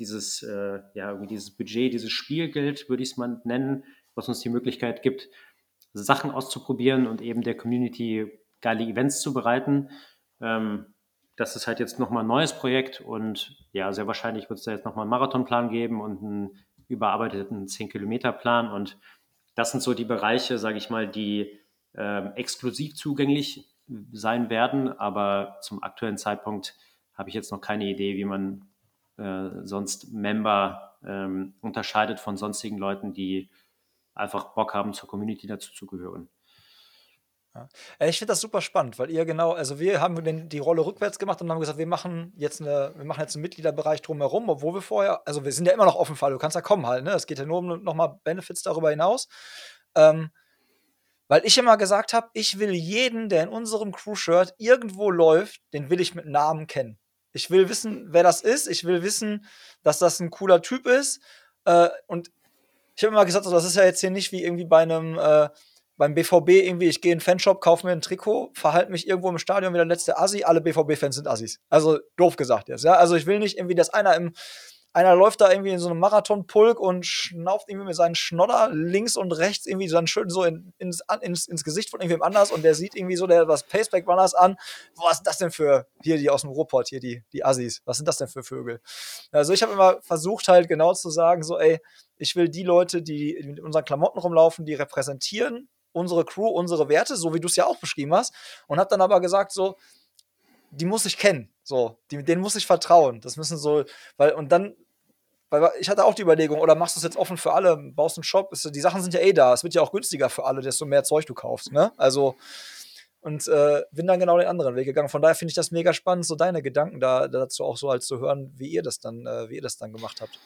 dieses, äh, ja, irgendwie dieses Budget, dieses Spielgeld, würde ich es mal nennen, was uns die Möglichkeit gibt, Sachen auszuprobieren und eben der Community geile Events zu bereiten. Ähm, das ist halt jetzt nochmal ein neues Projekt und ja, sehr wahrscheinlich wird es da jetzt nochmal einen Marathonplan geben und einen überarbeiteten 10-Kilometer-Plan und das sind so die Bereiche, sage ich mal, die äh, exklusiv zugänglich sein werden, aber zum aktuellen Zeitpunkt habe ich jetzt noch keine Idee, wie man äh, sonst Member ähm, unterscheidet von sonstigen Leuten, die einfach Bock haben, zur Community dazu zu gehören. Ja. Ich finde das super spannend, weil ihr genau, also wir haben den, die Rolle rückwärts gemacht und haben gesagt, wir machen jetzt eine, wir machen jetzt einen Mitgliederbereich drumherum, obwohl wir vorher, also wir sind ja immer noch offen du kannst ja kommen halt, ne? Es geht ja nur um nochmal Benefits darüber hinaus. Ähm, weil ich immer gesagt habe, ich will jeden, der in unserem Crew-Shirt irgendwo läuft, den will ich mit Namen kennen. Ich will wissen, wer das ist. Ich will wissen, dass das ein cooler Typ ist. Äh, und ich habe immer gesagt, so, das ist ja jetzt hier nicht wie irgendwie bei einem äh, beim BVB irgendwie, ich gehe in den Fanshop, kaufe mir ein Trikot, verhalte mich irgendwo im Stadion wie der letzte Assi, alle BVB-Fans sind Assis. Also doof gesagt jetzt, ja. Also ich will nicht irgendwie, dass einer im, einer läuft da irgendwie in so einem Marathonpulk und schnauft irgendwie mit seinen Schnodder links und rechts irgendwie dann schön so in, ins, ins, ins Gesicht von irgendwem anders und der sieht irgendwie so der was Paceback Runners an. Was ist das denn für hier die aus dem Ruhrpott, hier die, die Assis? Was sind das denn für Vögel? Also ich habe immer versucht halt genau zu sagen, so ey, ich will die Leute, die mit unseren Klamotten rumlaufen, die repräsentieren unsere Crew, unsere Werte, so wie du es ja auch beschrieben hast. Und habe dann aber gesagt, so, die muss ich kennen. So, die, denen muss ich vertrauen. Das müssen so, weil, und dann, weil ich hatte auch die Überlegung, oder machst du es jetzt offen für alle, baust einen Shop, ist, die Sachen sind ja eh da, es wird ja auch günstiger für alle, desto mehr Zeug du kaufst, ne? Also, und äh, bin dann genau den anderen Weg gegangen. Von daher finde ich das mega spannend, so deine Gedanken da, dazu auch so halt zu hören, wie ihr das dann, äh, wie ihr das dann gemacht habt.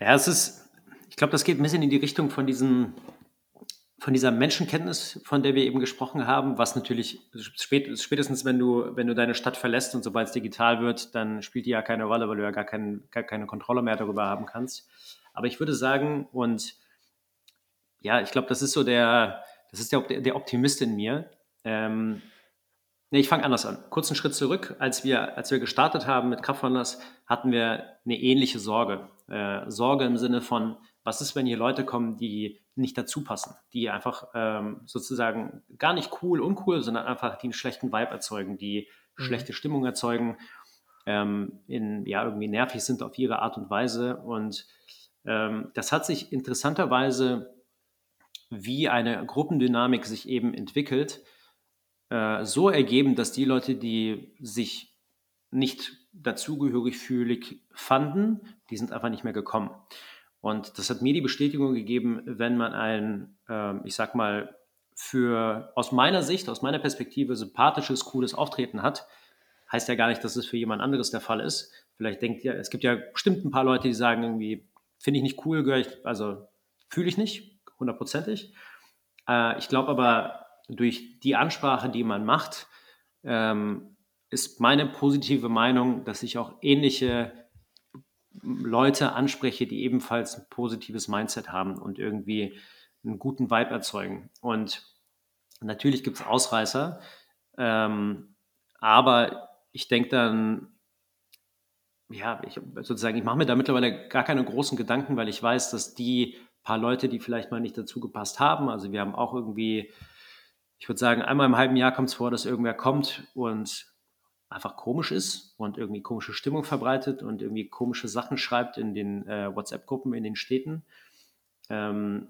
Ja, es ist, ich glaube, das geht ein bisschen in die Richtung von diesen von dieser Menschenkenntnis, von der wir eben gesprochen haben, was natürlich spät, spätestens, wenn du, wenn du deine Stadt verlässt und sobald es digital wird, dann spielt die ja keine Rolle, weil du ja gar, kein, gar keine Kontrolle mehr darüber haben kannst. Aber ich würde sagen, und ja, ich glaube, das ist so der, das ist der, der Optimist in mir. Ähm, nee, ich fange anders an. Kurzen Schritt zurück. Als wir, als wir gestartet haben mit Kraftwanders, hatten wir eine ähnliche Sorge. Äh, Sorge im Sinne von, was ist, wenn hier Leute kommen, die nicht dazu passen, die einfach ähm, sozusagen gar nicht cool, uncool, sondern einfach die einen schlechten Vibe erzeugen, die mhm. schlechte Stimmung erzeugen, ähm, in, ja, irgendwie nervig sind auf ihre Art und Weise. Und ähm, das hat sich interessanterweise, wie eine Gruppendynamik sich eben entwickelt, äh, so ergeben, dass die Leute, die sich nicht dazugehörig fühlig fanden, die sind einfach nicht mehr gekommen. Und das hat mir die Bestätigung gegeben, wenn man ein, äh, ich sag mal, für aus meiner Sicht, aus meiner Perspektive sympathisches, cooles Auftreten hat, heißt ja gar nicht, dass es für jemand anderes der Fall ist. Vielleicht denkt ihr, es gibt ja bestimmt ein paar Leute, die sagen irgendwie, finde ich nicht cool, gehöre ich, also fühle ich nicht, hundertprozentig. Äh, ich glaube aber, durch die Ansprache, die man macht, ähm, ist meine positive Meinung, dass sich auch ähnliche Leute anspreche, die ebenfalls ein positives Mindset haben und irgendwie einen guten Vibe erzeugen. Und natürlich gibt es Ausreißer, ähm, aber ich denke dann, ja, ich sozusagen, ich mache mir da mittlerweile gar keine großen Gedanken, weil ich weiß, dass die paar Leute, die vielleicht mal nicht dazu gepasst haben, also wir haben auch irgendwie, ich würde sagen, einmal im halben Jahr kommt es vor, dass irgendwer kommt und einfach komisch ist und irgendwie komische Stimmung verbreitet und irgendwie komische Sachen schreibt in den äh, WhatsApp-Gruppen in den Städten. Ähm,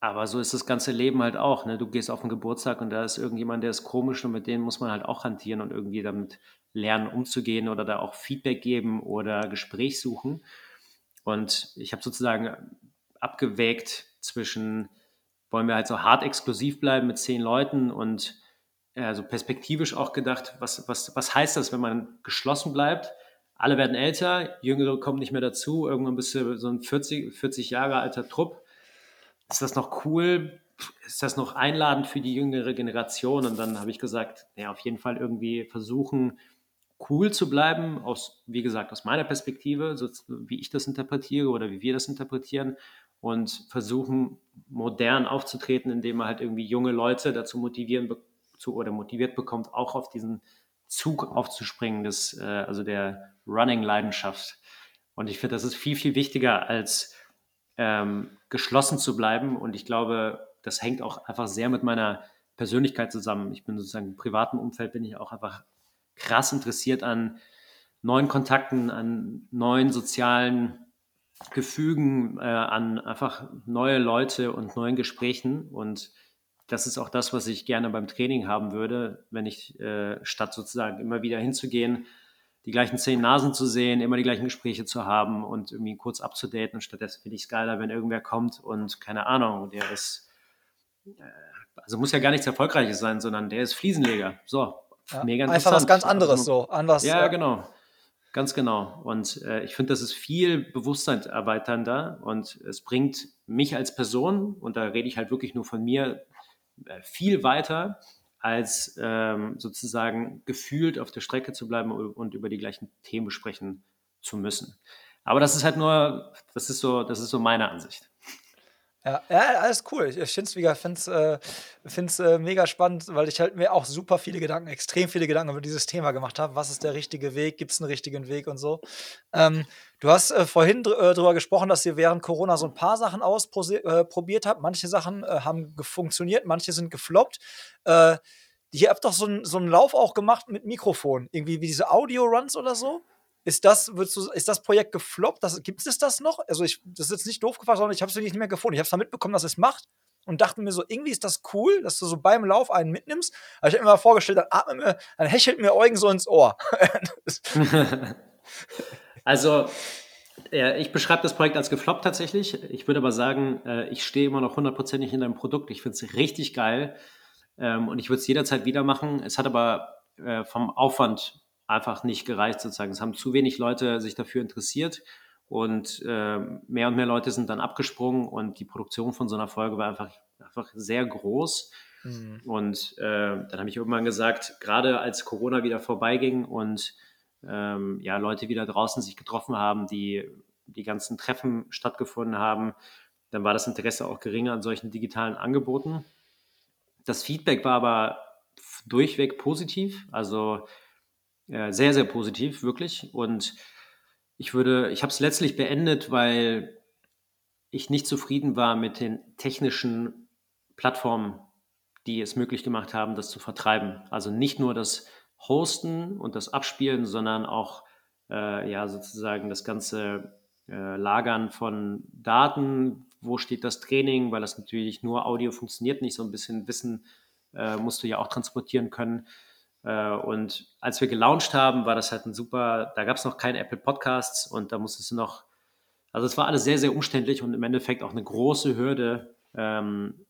aber so ist das ganze Leben halt auch. Ne? Du gehst auf einen Geburtstag und da ist irgendjemand, der ist komisch und mit denen muss man halt auch hantieren und irgendwie damit lernen, umzugehen oder da auch Feedback geben oder Gespräch suchen. Und ich habe sozusagen abgewägt zwischen, wollen wir halt so hart exklusiv bleiben mit zehn Leuten und also perspektivisch auch gedacht, was, was, was heißt das, wenn man geschlossen bleibt? Alle werden älter, Jüngere kommen nicht mehr dazu, irgendwann bist du so ein 40, 40 Jahre alter Trupp. Ist das noch cool? Ist das noch einladend für die jüngere Generation? Und dann habe ich gesagt, ja, auf jeden Fall irgendwie versuchen, cool zu bleiben, aus, wie gesagt, aus meiner Perspektive, so wie ich das interpretiere oder wie wir das interpretieren und versuchen, modern aufzutreten, indem man halt irgendwie junge Leute dazu motivieren zu oder motiviert bekommt, auch auf diesen Zug aufzuspringen, des, äh, also der Running-Leidenschaft. Und ich finde, das ist viel, viel wichtiger, als ähm, geschlossen zu bleiben. Und ich glaube, das hängt auch einfach sehr mit meiner Persönlichkeit zusammen. Ich bin sozusagen im privaten Umfeld, bin ich auch einfach krass interessiert an neuen Kontakten, an neuen sozialen Gefügen, äh, an einfach neue Leute und neuen Gesprächen. Und das ist auch das, was ich gerne beim Training haben würde, wenn ich äh, statt sozusagen immer wieder hinzugehen, die gleichen zehn Nasen zu sehen, immer die gleichen Gespräche zu haben und irgendwie kurz abzudaten. Und stattdessen finde ich es geiler, wenn irgendwer kommt und keine Ahnung, der ist, äh, also muss ja gar nichts Erfolgreiches sein, sondern der ist Fliesenleger. So, ja, mega interessant. Einfach was ganz anderes also, so. An was, ja, ja, genau. Ganz genau. Und äh, ich finde, das ist viel bewusstseinserweiternder und es bringt mich als Person, und da rede ich halt wirklich nur von mir, viel weiter, als ähm, sozusagen gefühlt auf der Strecke zu bleiben und über die gleichen Themen sprechen zu müssen. Aber das ist halt nur, das ist so, das ist so meine Ansicht. Ja, ja, alles cool. Ich finde es mega, find's, äh, find's, äh, mega spannend, weil ich halt mir auch super viele Gedanken, extrem viele Gedanken über dieses Thema gemacht habe. Was ist der richtige Weg? Gibt es einen richtigen Weg und so? Ähm, du hast äh, vorhin dr äh, darüber gesprochen, dass ihr während Corona so ein paar Sachen ausprobiert äh, habt. Manche Sachen äh, haben funktioniert, manche sind gefloppt. Ihr habt doch so einen so Lauf auch gemacht mit Mikrofon, irgendwie wie diese Audio-Runs oder so? Ist das, du, ist das Projekt gefloppt? Gibt es das noch? Also, ich, das ist jetzt nicht doof gefragt, sondern ich habe es wirklich nicht mehr gefunden. Ich habe es mitbekommen, dass es macht und dachte mir so, irgendwie ist das cool, dass du so beim Lauf einen mitnimmst. Aber ich habe mir mal vorgestellt, dann, atmet mir, dann hechelt mir Eugen so ins Ohr. also, ja, ich beschreibe das Projekt als gefloppt tatsächlich. Ich würde aber sagen, äh, ich stehe immer noch hundertprozentig in deinem Produkt. Ich finde es richtig geil ähm, und ich würde es jederzeit wieder machen. Es hat aber äh, vom Aufwand einfach nicht gereicht sozusagen. Es haben zu wenig Leute sich dafür interessiert und äh, mehr und mehr Leute sind dann abgesprungen und die Produktion von so einer Folge war einfach, einfach sehr groß. Mhm. Und äh, dann habe ich irgendwann gesagt, gerade als Corona wieder vorbeiging und ähm, ja, Leute wieder draußen sich getroffen haben, die die ganzen Treffen stattgefunden haben, dann war das Interesse auch geringer an solchen digitalen Angeboten. Das Feedback war aber durchweg positiv. Also äh, sehr, sehr positiv, wirklich. Und ich würde, ich habe es letztlich beendet, weil ich nicht zufrieden war mit den technischen Plattformen, die es möglich gemacht haben, das zu vertreiben. Also nicht nur das Hosten und das Abspielen, sondern auch äh, ja sozusagen das ganze äh, Lagern von Daten. Wo steht das Training? Weil das natürlich nur Audio funktioniert nicht. So ein bisschen Wissen äh, musst du ja auch transportieren können. Äh, und als wir gelauncht haben, war das halt ein super, da gab es noch keine Apple Podcasts und da musstest du noch, also es war alles sehr, sehr umständlich und im Endeffekt auch eine große Hürde, ähm,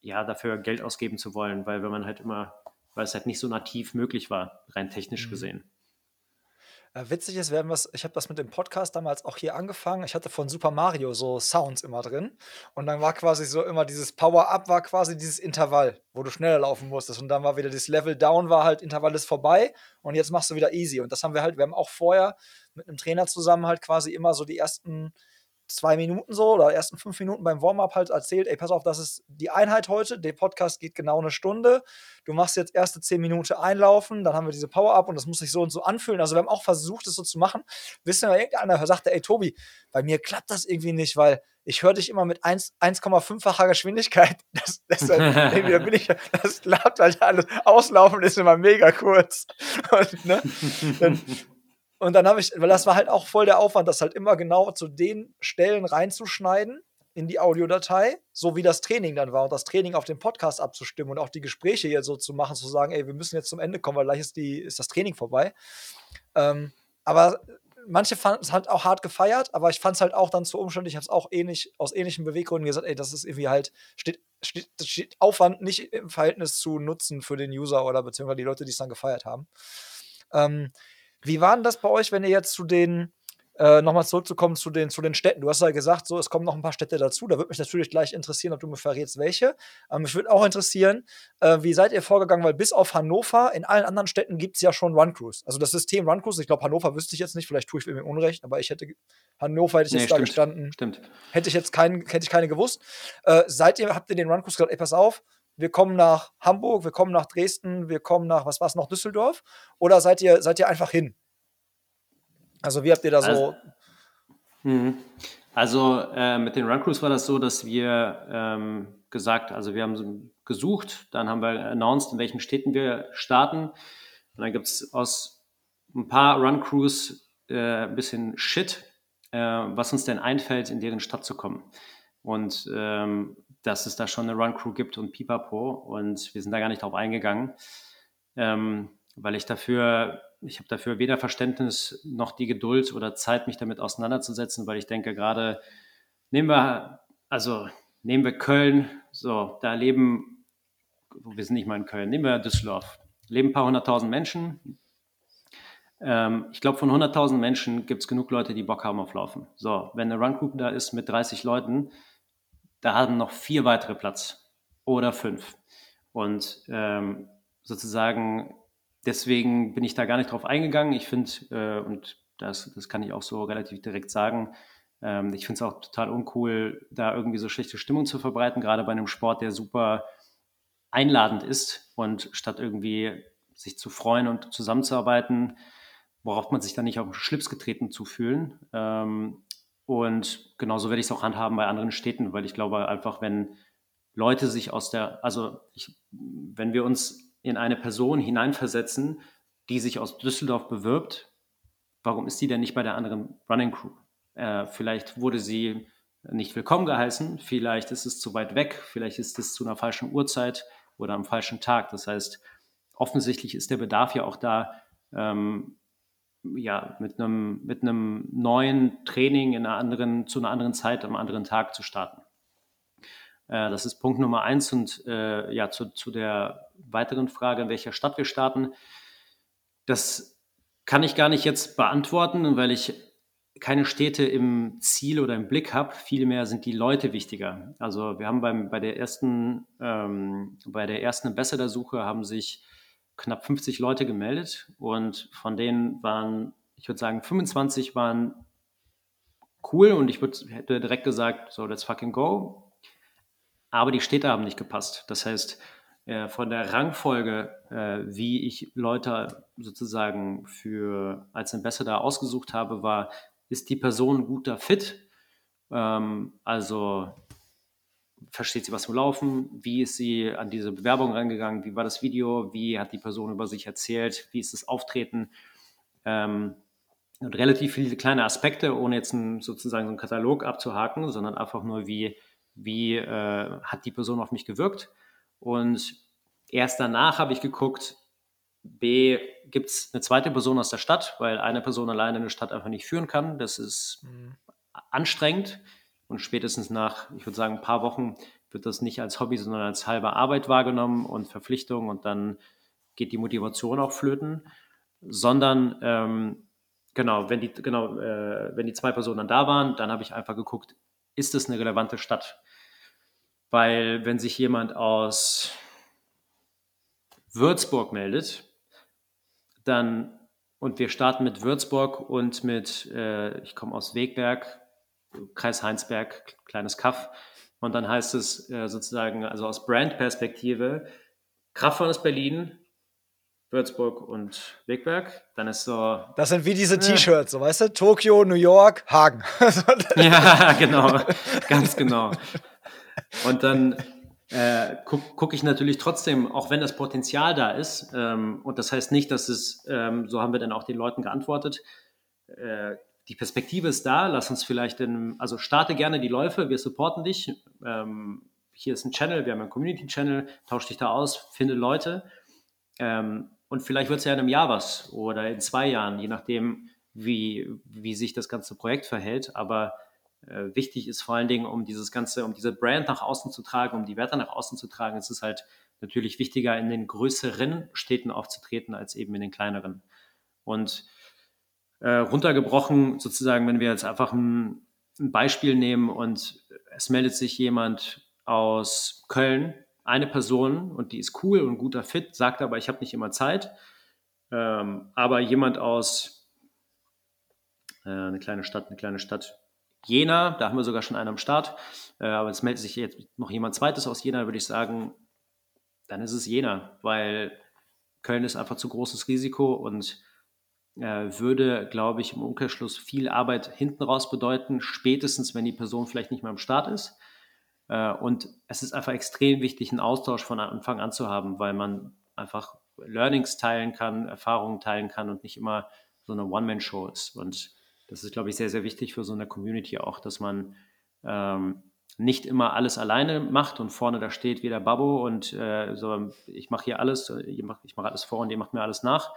ja, dafür Geld ausgeben zu wollen, weil wenn man halt immer, weil es halt nicht so nativ möglich war, rein technisch mhm. gesehen. Äh, witzig ist, wir's ich habe das mit dem Podcast damals auch hier angefangen. Ich hatte von Super Mario so Sounds immer drin. Und dann war quasi so immer dieses Power-up war quasi dieses Intervall, wo du schneller laufen musstest. Und dann war wieder das Level down war halt Intervall ist vorbei. Und jetzt machst du wieder easy. Und das haben wir halt wir haben auch vorher mit einem Trainer zusammen halt quasi immer so die ersten zwei Minuten so oder ersten fünf Minuten beim Warm-up halt erzählt, ey, pass auf, das ist die Einheit heute, der Podcast geht genau eine Stunde, du machst jetzt erste zehn Minuten einlaufen, dann haben wir diese Power-up und das muss sich so und so anfühlen. Also wir haben auch versucht, das so zu machen. Wissen wir, irgendeiner sagte, ey Tobi, bei mir klappt das irgendwie nicht, weil ich höre dich immer mit 1,5-facher Geschwindigkeit. Das, das, da bin ich, das klappt, weil alles auslaufen ist immer mega kurz. Und, ne, dann, und dann habe ich, weil das war halt auch voll der Aufwand, das halt immer genau zu den Stellen reinzuschneiden in die Audiodatei, so wie das Training dann war und das Training auf den Podcast abzustimmen und auch die Gespräche jetzt so zu machen, zu sagen, ey, wir müssen jetzt zum Ende kommen, weil gleich ist, die, ist das Training vorbei. Ähm, aber manche fanden es halt auch hart gefeiert, aber ich fand es halt auch dann zu umständlich. Ich habe es auch ähnlich, aus ähnlichen Beweggründen gesagt, ey, das ist irgendwie halt, steht, steht, steht Aufwand nicht im Verhältnis zu Nutzen für den User oder beziehungsweise die Leute, die es dann gefeiert haben. Ähm, wie war denn das bei euch, wenn ihr jetzt zu den, äh, nochmal zurückzukommen zu den, zu den Städten? Du hast ja gesagt, so, es kommen noch ein paar Städte dazu. Da würde mich natürlich gleich interessieren, ob du mir verrätst, welche. Ähm, mich würde auch interessieren, äh, wie seid ihr vorgegangen? Weil bis auf Hannover, in allen anderen Städten gibt es ja schon Run Cruise. Also das System Run Cruise, ich glaube, Hannover wüsste ich jetzt nicht, vielleicht tue ich mir Unrecht, aber ich hätte, Hannover hätte ich jetzt nee, da stimmt, gestanden. Stimmt. Hätte ich jetzt keinen, hätte ich keine gewusst. Äh, seid ihr, habt ihr den Run Cruise gesagt, ey, pass auf, wir kommen nach Hamburg, wir kommen nach Dresden, wir kommen nach, was war es noch, Düsseldorf? Oder seid ihr, seid ihr einfach hin? Also wie habt ihr da so. Also, mhm. also äh, mit den Run Crews war das so, dass wir ähm, gesagt, also wir haben gesucht, dann haben wir announced, in welchen Städten wir starten. Und dann gibt es aus ein paar Run Crews äh, ein bisschen Shit, äh, was uns denn einfällt, in deren Stadt zu kommen. Und ähm, dass es da schon eine Run Crew gibt und Pipapo. Und wir sind da gar nicht drauf eingegangen, ähm, weil ich dafür ich habe dafür weder Verständnis noch die Geduld oder Zeit, mich damit auseinanderzusetzen, weil ich denke, gerade nehmen wir, also nehmen wir Köln, so, da leben, wir sind nicht mal in Köln, nehmen wir Düsseldorf, leben ein paar hunderttausend Menschen. Ähm, ich glaube, von 100.000 Menschen gibt es genug Leute, die Bock haben auf Laufen. So, wenn eine Run Group da ist mit 30 Leuten, da haben noch vier weitere Platz oder fünf. Und ähm, sozusagen deswegen bin ich da gar nicht drauf eingegangen. Ich finde, äh, und das, das kann ich auch so relativ direkt sagen, ähm, ich finde es auch total uncool, da irgendwie so schlechte Stimmung zu verbreiten, gerade bei einem Sport, der super einladend ist und statt irgendwie sich zu freuen und zusammenzuarbeiten, braucht man sich dann nicht auf den Schlips getreten zu fühlen. Ähm, und genauso werde ich es auch handhaben bei anderen Städten, weil ich glaube einfach, wenn Leute sich aus der, also ich, wenn wir uns in eine Person hineinversetzen, die sich aus Düsseldorf bewirbt, warum ist sie denn nicht bei der anderen Running Crew? Äh, vielleicht wurde sie nicht willkommen geheißen, vielleicht ist es zu weit weg, vielleicht ist es zu einer falschen Uhrzeit oder am falschen Tag. Das heißt, offensichtlich ist der Bedarf ja auch da, ähm, ja, mit einem, mit einem neuen Training in einer anderen, zu einer anderen Zeit, am anderen Tag zu starten. Äh, das ist Punkt Nummer eins. Und äh, ja, zu, zu der weiteren Frage, in welcher Stadt wir starten, das kann ich gar nicht jetzt beantworten, weil ich keine Städte im Ziel oder im Blick habe. Vielmehr sind die Leute wichtiger. Also wir haben beim, bei der ersten, ähm, bei der ersten Ambassador-Suche haben sich knapp 50 Leute gemeldet und von denen waren, ich würde sagen, 25 waren cool und ich würd, hätte direkt gesagt, so let's fucking go aber die Städte haben nicht gepasst. Das heißt, äh, von der Rangfolge, äh, wie ich Leute sozusagen für als Ambassador ausgesucht habe, war, ist die Person ein guter Fit? Ähm, also versteht sie was im Laufen? Wie ist sie an diese Bewerbung rangegangen? Wie war das Video? Wie hat die Person über sich erzählt? Wie ist das Auftreten? Ähm, und relativ viele kleine Aspekte, ohne jetzt einen, sozusagen so einen Katalog abzuhaken, sondern einfach nur, wie wie äh, hat die Person auf mich gewirkt. Und erst danach habe ich geguckt, B, gibt es eine zweite Person aus der Stadt, weil eine Person alleine eine Stadt einfach nicht führen kann. Das ist mhm. anstrengend. Und spätestens nach, ich würde sagen, ein paar Wochen wird das nicht als Hobby, sondern als halbe Arbeit wahrgenommen und Verpflichtung und dann geht die Motivation auch flöten, sondern ähm, genau, wenn die, genau, äh, wenn die zwei Personen dann da waren, dann habe ich einfach geguckt, ist das eine relevante Stadt? Weil wenn sich jemand aus Würzburg meldet, dann und wir starten mit Würzburg und mit, äh, ich komme aus Wegberg, Kreis Heinsberg, kleines Kaff. Und dann heißt es äh, sozusagen, also aus Brand-Perspektive, Kraftfahren ist Berlin, Würzburg und Wegberg. Dann ist so. Das sind wie diese T-Shirts, so weißt du? Tokio, New York, Hagen. ja, genau. Ganz genau. Und dann äh, gucke guck ich natürlich trotzdem, auch wenn das Potenzial da ist, ähm, und das heißt nicht, dass es, ähm, so haben wir dann auch den Leuten geantwortet, äh, die Perspektive ist da, lass uns vielleicht, in, also starte gerne die Läufe, wir supporten dich. Ähm, hier ist ein Channel, wir haben einen Community-Channel, tausch dich da aus, finde Leute. Ähm, und vielleicht wird es ja in einem Jahr was oder in zwei Jahren, je nachdem, wie, wie sich das ganze Projekt verhält. Aber äh, wichtig ist vor allen Dingen, um dieses Ganze, um diese Brand nach außen zu tragen, um die Werte nach außen zu tragen, ist es halt natürlich wichtiger, in den größeren Städten aufzutreten, als eben in den kleineren. Und äh, runtergebrochen, sozusagen, wenn wir jetzt einfach ein, ein Beispiel nehmen und es meldet sich jemand aus Köln, eine Person und die ist cool und guter Fit, sagt aber, ich habe nicht immer Zeit. Ähm, aber jemand aus äh, eine kleine Stadt, eine kleine Stadt Jena, da haben wir sogar schon einen am Start, äh, aber es meldet sich jetzt noch jemand zweites aus Jena, würde ich sagen, dann ist es Jena, weil Köln ist einfach zu großes Risiko und würde, glaube ich, im Umkehrschluss viel Arbeit hinten raus bedeuten, spätestens wenn die Person vielleicht nicht mehr am Start ist. Äh, und es ist einfach extrem wichtig, einen Austausch von Anfang an zu haben, weil man einfach Learnings teilen kann, Erfahrungen teilen kann und nicht immer so eine One-Man-Show ist. Und das ist, glaube ich, sehr, sehr wichtig für so eine Community auch, dass man ähm, nicht immer alles alleine macht und vorne da steht wie der Babbo und äh, so, ich mache hier alles, ich mache mach alles vor und ihr macht mir alles nach,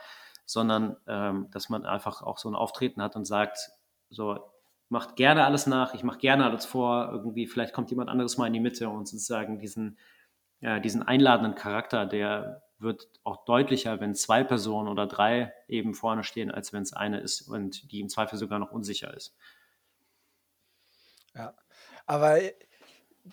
sondern ähm, dass man einfach auch so ein Auftreten hat und sagt, so, macht gerne alles nach, ich mache gerne alles vor, irgendwie vielleicht kommt jemand anderes mal in die Mitte und sozusagen diesen, ja, diesen einladenden Charakter, der wird auch deutlicher, wenn zwei Personen oder drei eben vorne stehen, als wenn es eine ist und die im Zweifel sogar noch unsicher ist. Ja, aber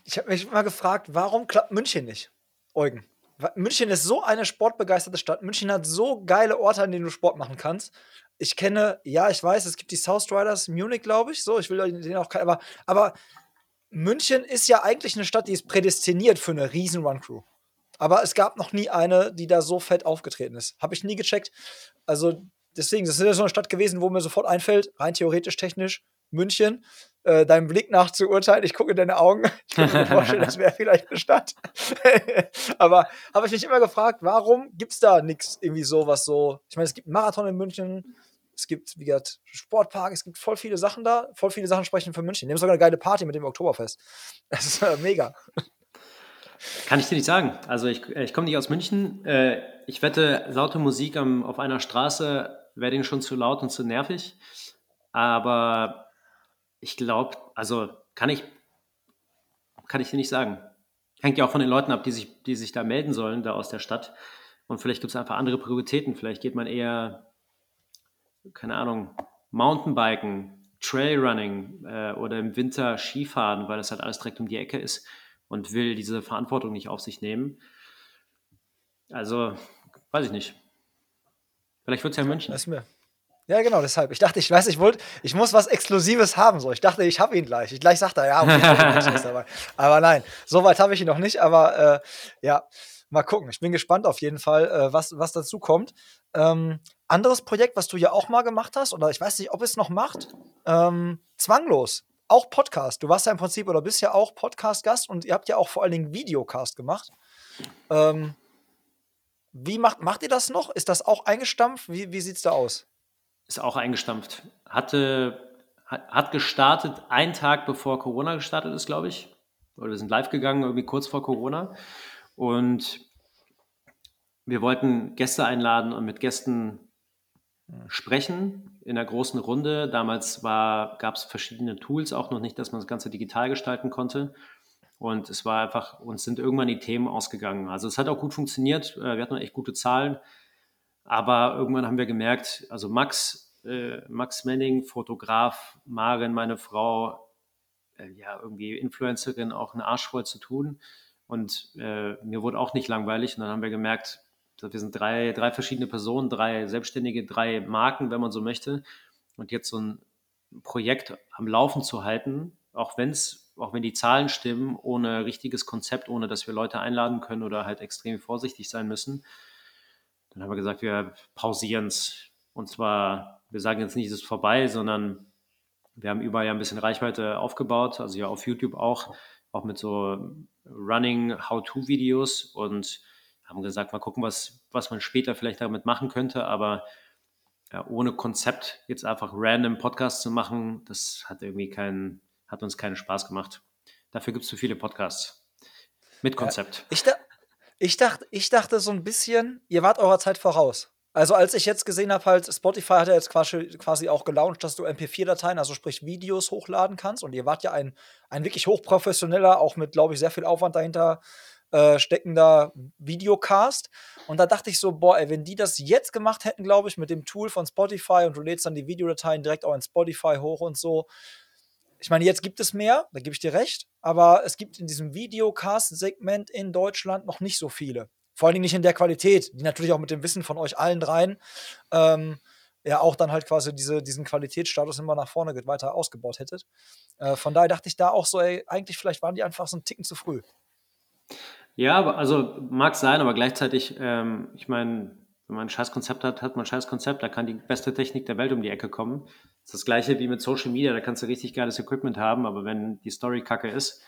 ich habe mich mal gefragt, warum klappt München nicht, Eugen? München ist so eine sportbegeisterte Stadt. München hat so geile Orte, an denen du Sport machen kannst. Ich kenne, ja, ich weiß, es gibt die South Riders Munich, glaube ich. So, ich will den auch aber, aber München ist ja eigentlich eine Stadt, die ist prädestiniert für eine riesen Run-Crew. Aber es gab noch nie eine, die da so fett aufgetreten ist. Habe ich nie gecheckt. Also deswegen, das ist ja so eine Stadt gewesen, wo mir sofort einfällt, rein theoretisch technisch, München äh, deinem Blick nach zu urteilen. Ich gucke in deine Augen. Ich kann mir vorstellen, das wäre vielleicht eine Stadt. Aber habe ich mich immer gefragt, warum gibt es da nichts irgendwie so, was so. Ich meine, es gibt einen Marathon in München, es gibt, wie gesagt, Sportpark, es gibt voll viele Sachen da. Voll viele Sachen sprechen für München. Wir haben sogar eine geile Party mit dem Oktoberfest. Das ist äh, mega. Kann ich dir nicht sagen. Also ich, ich komme nicht aus München. Äh, ich wette, laute Musik am, auf einer Straße wäre denen schon zu laut und zu nervig. Aber ich glaube, also kann ich, kann ich dir nicht sagen. Hängt ja auch von den Leuten ab, die sich, die sich da melden sollen, da aus der Stadt. Und vielleicht gibt es einfach andere Prioritäten. Vielleicht geht man eher, keine Ahnung, Mountainbiken, Trailrunning äh, oder im Winter Skifahren, weil das halt alles direkt um die Ecke ist und will diese Verantwortung nicht auf sich nehmen. Also, weiß ich nicht. Vielleicht wird es ja in München. Ist mir, ja, genau, deshalb. Ich dachte, ich weiß, ich wollte, ich muss was Exklusives haben. So. Ich dachte, ich habe ihn gleich. Ich gleich sagte er, ja, okay, dabei. aber nein, so weit habe ich ihn noch nicht. Aber äh, ja, mal gucken. Ich bin gespannt auf jeden Fall, äh, was, was dazu kommt. Ähm, anderes Projekt, was du ja auch mal gemacht hast, oder ich weiß nicht, ob es noch macht, ähm, zwanglos. Auch Podcast. Du warst ja im Prinzip oder bist ja auch Podcast-Gast und ihr habt ja auch vor allen Dingen Videocast gemacht. Ähm, wie macht, macht ihr das noch? Ist das auch eingestampft? Wie, wie sieht es da aus? Ist auch eingestampft. Hatte, hat gestartet einen Tag bevor Corona gestartet ist, glaube ich. Oder sind live gegangen, irgendwie kurz vor Corona. Und wir wollten Gäste einladen und mit Gästen sprechen in einer großen Runde. Damals gab es verschiedene Tools, auch noch nicht, dass man das Ganze digital gestalten konnte. Und es war einfach, uns sind irgendwann die Themen ausgegangen. Also es hat auch gut funktioniert. Äh, wir hatten echt gute Zahlen. Aber irgendwann haben wir gemerkt, also Max, äh, Max Menning, Fotograf, Maren, meine Frau, äh, ja, irgendwie Influencerin, auch einen Arsch voll zu tun. Und äh, mir wurde auch nicht langweilig. Und dann haben wir gemerkt, wir sind drei, drei verschiedene Personen, drei Selbstständige, drei Marken, wenn man so möchte. Und jetzt so ein Projekt am Laufen zu halten, auch wenn es, auch wenn die Zahlen stimmen, ohne richtiges Konzept, ohne dass wir Leute einladen können oder halt extrem vorsichtig sein müssen, dann haben wir gesagt, wir pausieren es. Und zwar, wir sagen jetzt nicht, es ist vorbei, sondern wir haben überall ja ein bisschen Reichweite aufgebaut, also ja auf YouTube auch, auch mit so Running How-To-Videos und haben gesagt, mal gucken, was, was man später vielleicht damit machen könnte, aber ja, ohne Konzept jetzt einfach random Podcasts zu machen, das hat irgendwie keinen, hat uns keinen Spaß gemacht. Dafür gibt es zu viele Podcasts mit Konzept. Ja, ich, ich, dachte, ich dachte so ein bisschen, ihr wart eurer Zeit voraus. Also als ich jetzt gesehen habe, halt Spotify hat ja jetzt quasi, quasi auch gelauncht, dass du MP4-Dateien, also sprich Videos hochladen kannst. Und ihr wart ja ein, ein wirklich hochprofessioneller, auch mit, glaube ich, sehr viel Aufwand dahinter äh, steckender Videocast. Und da dachte ich so, boah, ey, wenn die das jetzt gemacht hätten, glaube ich, mit dem Tool von Spotify und du lädst dann die Videodateien direkt auch in Spotify hoch und so. Ich meine, jetzt gibt es mehr, da gebe ich dir recht, aber es gibt in diesem Videocast-Segment in Deutschland noch nicht so viele. Vor allen Dingen nicht in der Qualität, die natürlich auch mit dem Wissen von euch allen dreien ähm, ja auch dann halt quasi diese, diesen Qualitätsstatus immer nach vorne weiter ausgebaut hättet. Äh, von daher dachte ich da auch so, ey, eigentlich vielleicht waren die einfach so einen Ticken zu früh. Ja, also mag sein, aber gleichzeitig, ähm, ich meine, wenn man ein scheiß Konzept hat, hat man ein scheiß Konzept, da kann die beste Technik der Welt um die Ecke kommen. Das ist das gleiche wie mit Social Media, da kannst du richtig geiles Equipment haben, aber wenn die Story kacke ist,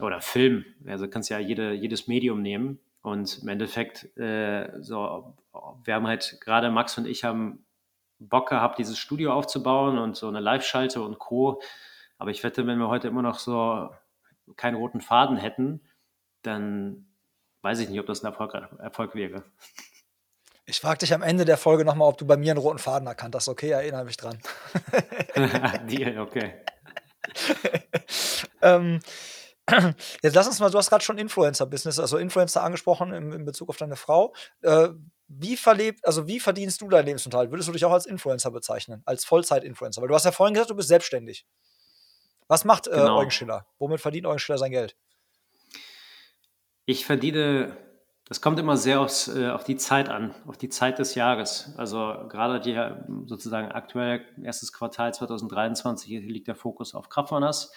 oder Film, also kannst ja jede, jedes Medium nehmen und im Endeffekt, äh, so, wir haben halt gerade Max und ich haben Bock gehabt, dieses Studio aufzubauen und so eine Live-Schalte und Co. Aber ich wette, wenn wir heute immer noch so keinen roten Faden hätten, dann weiß ich nicht, ob das ein Erfolg, Erfolg wäre. Ich frage dich am Ende der Folge nochmal, ob du bei mir einen roten Faden erkannt hast. Okay, erinnere mich dran. Deal, okay. ähm, jetzt lass uns mal, du hast gerade schon Influencer-Business, also Influencer angesprochen in, in Bezug auf deine Frau. Äh, wie verlebt, also wie verdienst du deinen Lebensunterhalt? Würdest du dich auch als Influencer bezeichnen, als Vollzeit-Influencer? Weil du hast ja vorhin gesagt, du bist selbstständig. Was macht äh, genau. Eugen Schiller? Womit verdient Eugen Schiller sein Geld? Ich verdiene, das kommt immer sehr aufs, äh, auf die Zeit an, auf die Zeit des Jahres. Also gerade die sozusagen aktuell erstes Quartal 2023 liegt der Fokus auf Kraftrunners,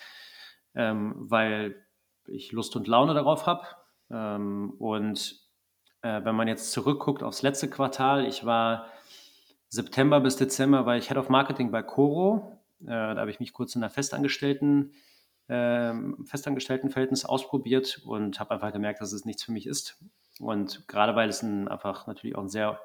ähm, weil ich Lust und Laune darauf habe. Ähm, und äh, wenn man jetzt zurückguckt aufs letzte Quartal, ich war September bis Dezember war ich Head of Marketing bei Coro. Äh, da habe ich mich kurz in der Festangestellten ähm, Festangestelltenverhältnis ausprobiert und habe einfach gemerkt, dass es nichts für mich ist. Und gerade weil es ein, einfach natürlich auch ein sehr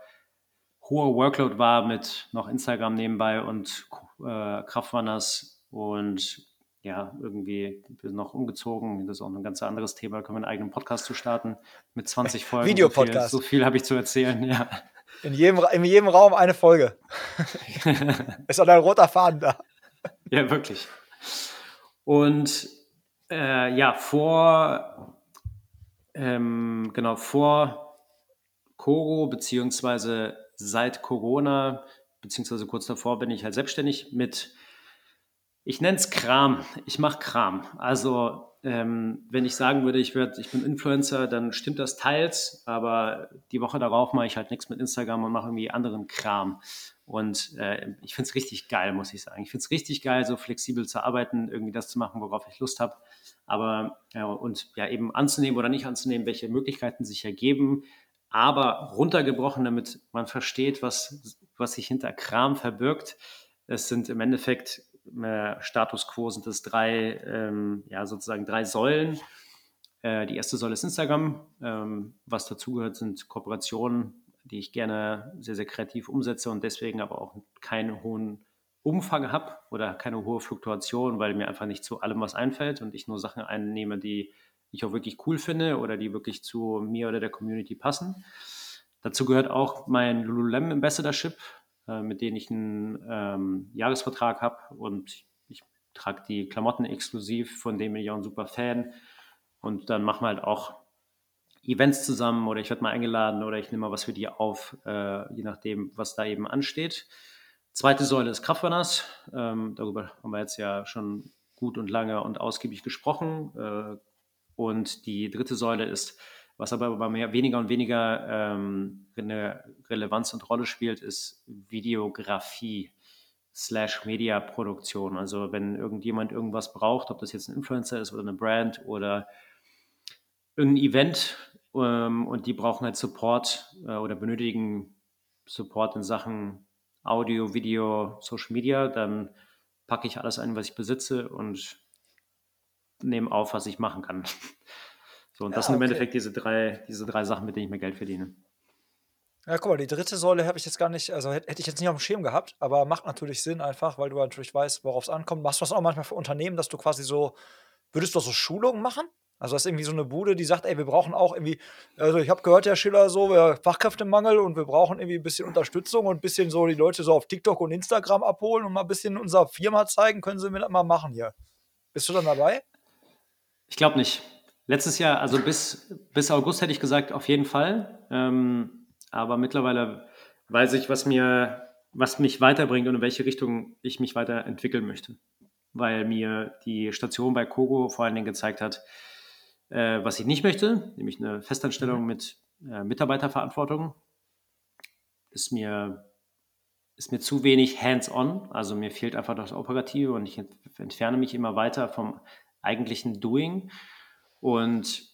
hoher Workload war mit noch Instagram nebenbei und äh, Kraftrunners und ja, irgendwie wir sind noch umgezogen. Das ist auch ein ganz anderes Thema. Da können wir einen eigenen Podcast zu starten mit 20 Folgen. Videopodcast. So viel, so viel habe ich zu erzählen, ja. In jedem, in jedem Raum eine Folge. ist auch ein roter Faden da. Ja, wirklich. Und äh, ja, vor, ähm, genau, vor Koro, beziehungsweise seit Corona, beziehungsweise kurz davor bin ich halt selbstständig mit, ich nenne es Kram. Ich mache Kram. Also ähm, wenn ich sagen würde, ich, werd, ich bin Influencer, dann stimmt das teils, aber die Woche darauf mache ich halt nichts mit Instagram und mache irgendwie anderen Kram. Und äh, ich finde es richtig geil, muss ich sagen. Ich finde es richtig geil, so flexibel zu arbeiten, irgendwie das zu machen, worauf ich Lust habe. Aber ja, und ja, eben anzunehmen oder nicht anzunehmen, welche Möglichkeiten sich ergeben. Aber runtergebrochen, damit man versteht, was, was sich hinter Kram verbirgt. Es sind im Endeffekt äh, Status quo sind es drei, ähm, ja, sozusagen drei Säulen. Äh, die erste Säule ist Instagram. Ähm, was dazugehört, sind Kooperationen die ich gerne sehr, sehr kreativ umsetze und deswegen aber auch keinen hohen Umfang habe oder keine hohe Fluktuation, weil mir einfach nicht zu allem was einfällt und ich nur Sachen einnehme, die ich auch wirklich cool finde oder die wirklich zu mir oder der Community passen. Dazu gehört auch mein Lululemon Ambassadorship, äh, mit dem ich einen ähm, Jahresvertrag habe und ich trage die Klamotten exklusiv, von dem bin ich auch ein super Fan. Und dann machen wir halt auch Events zusammen oder ich werde mal eingeladen oder ich nehme mal was für die auf, äh, je nachdem, was da eben ansteht. Zweite Säule ist Kraftrunners. Ähm, darüber haben wir jetzt ja schon gut und lange und ausgiebig gesprochen. Äh, und die dritte Säule ist, was aber immer mehr, weniger und weniger ähm, eine Relevanz und Rolle spielt, ist Videografie slash Mediaproduktion. Also wenn irgendjemand irgendwas braucht, ob das jetzt ein Influencer ist oder eine Brand oder irgendein Event ähm, und die brauchen halt Support äh, oder benötigen Support in Sachen Audio, Video, Social Media, dann packe ich alles ein, was ich besitze und nehme auf, was ich machen kann. So, und ja, das sind im okay. Endeffekt diese drei, diese drei Sachen, mit denen ich mir Geld verdiene. Ja, guck mal, die dritte Säule habe ich jetzt gar nicht, also hätte ich jetzt nicht auf dem Schirm gehabt, aber macht natürlich Sinn einfach, weil du natürlich weißt, worauf es ankommt. Machst du das auch manchmal für Unternehmen, dass du quasi so, würdest du so Schulungen machen? Also das ist irgendwie so eine Bude, die sagt, ey, wir brauchen auch irgendwie, also ich habe gehört, Herr Schiller, so, wir Fachkräftemangel und wir brauchen irgendwie ein bisschen Unterstützung und ein bisschen so die Leute so auf TikTok und Instagram abholen und mal ein bisschen unserer Firma zeigen, können Sie mir das mal machen hier. Bist du dann dabei? Ich glaube nicht. Letztes Jahr, also bis, bis August hätte ich gesagt, auf jeden Fall. Ähm, aber mittlerweile weiß ich, was mir, was mich weiterbringt und in welche Richtung ich mich weiterentwickeln möchte. Weil mir die Station bei Kogo vor allen Dingen gezeigt hat, äh, was ich nicht möchte, nämlich eine Festanstellung mit äh, Mitarbeiterverantwortung. Ist mir, ist mir zu wenig hands-on, also mir fehlt einfach das Operative und ich entferne mich immer weiter vom eigentlichen Doing. Und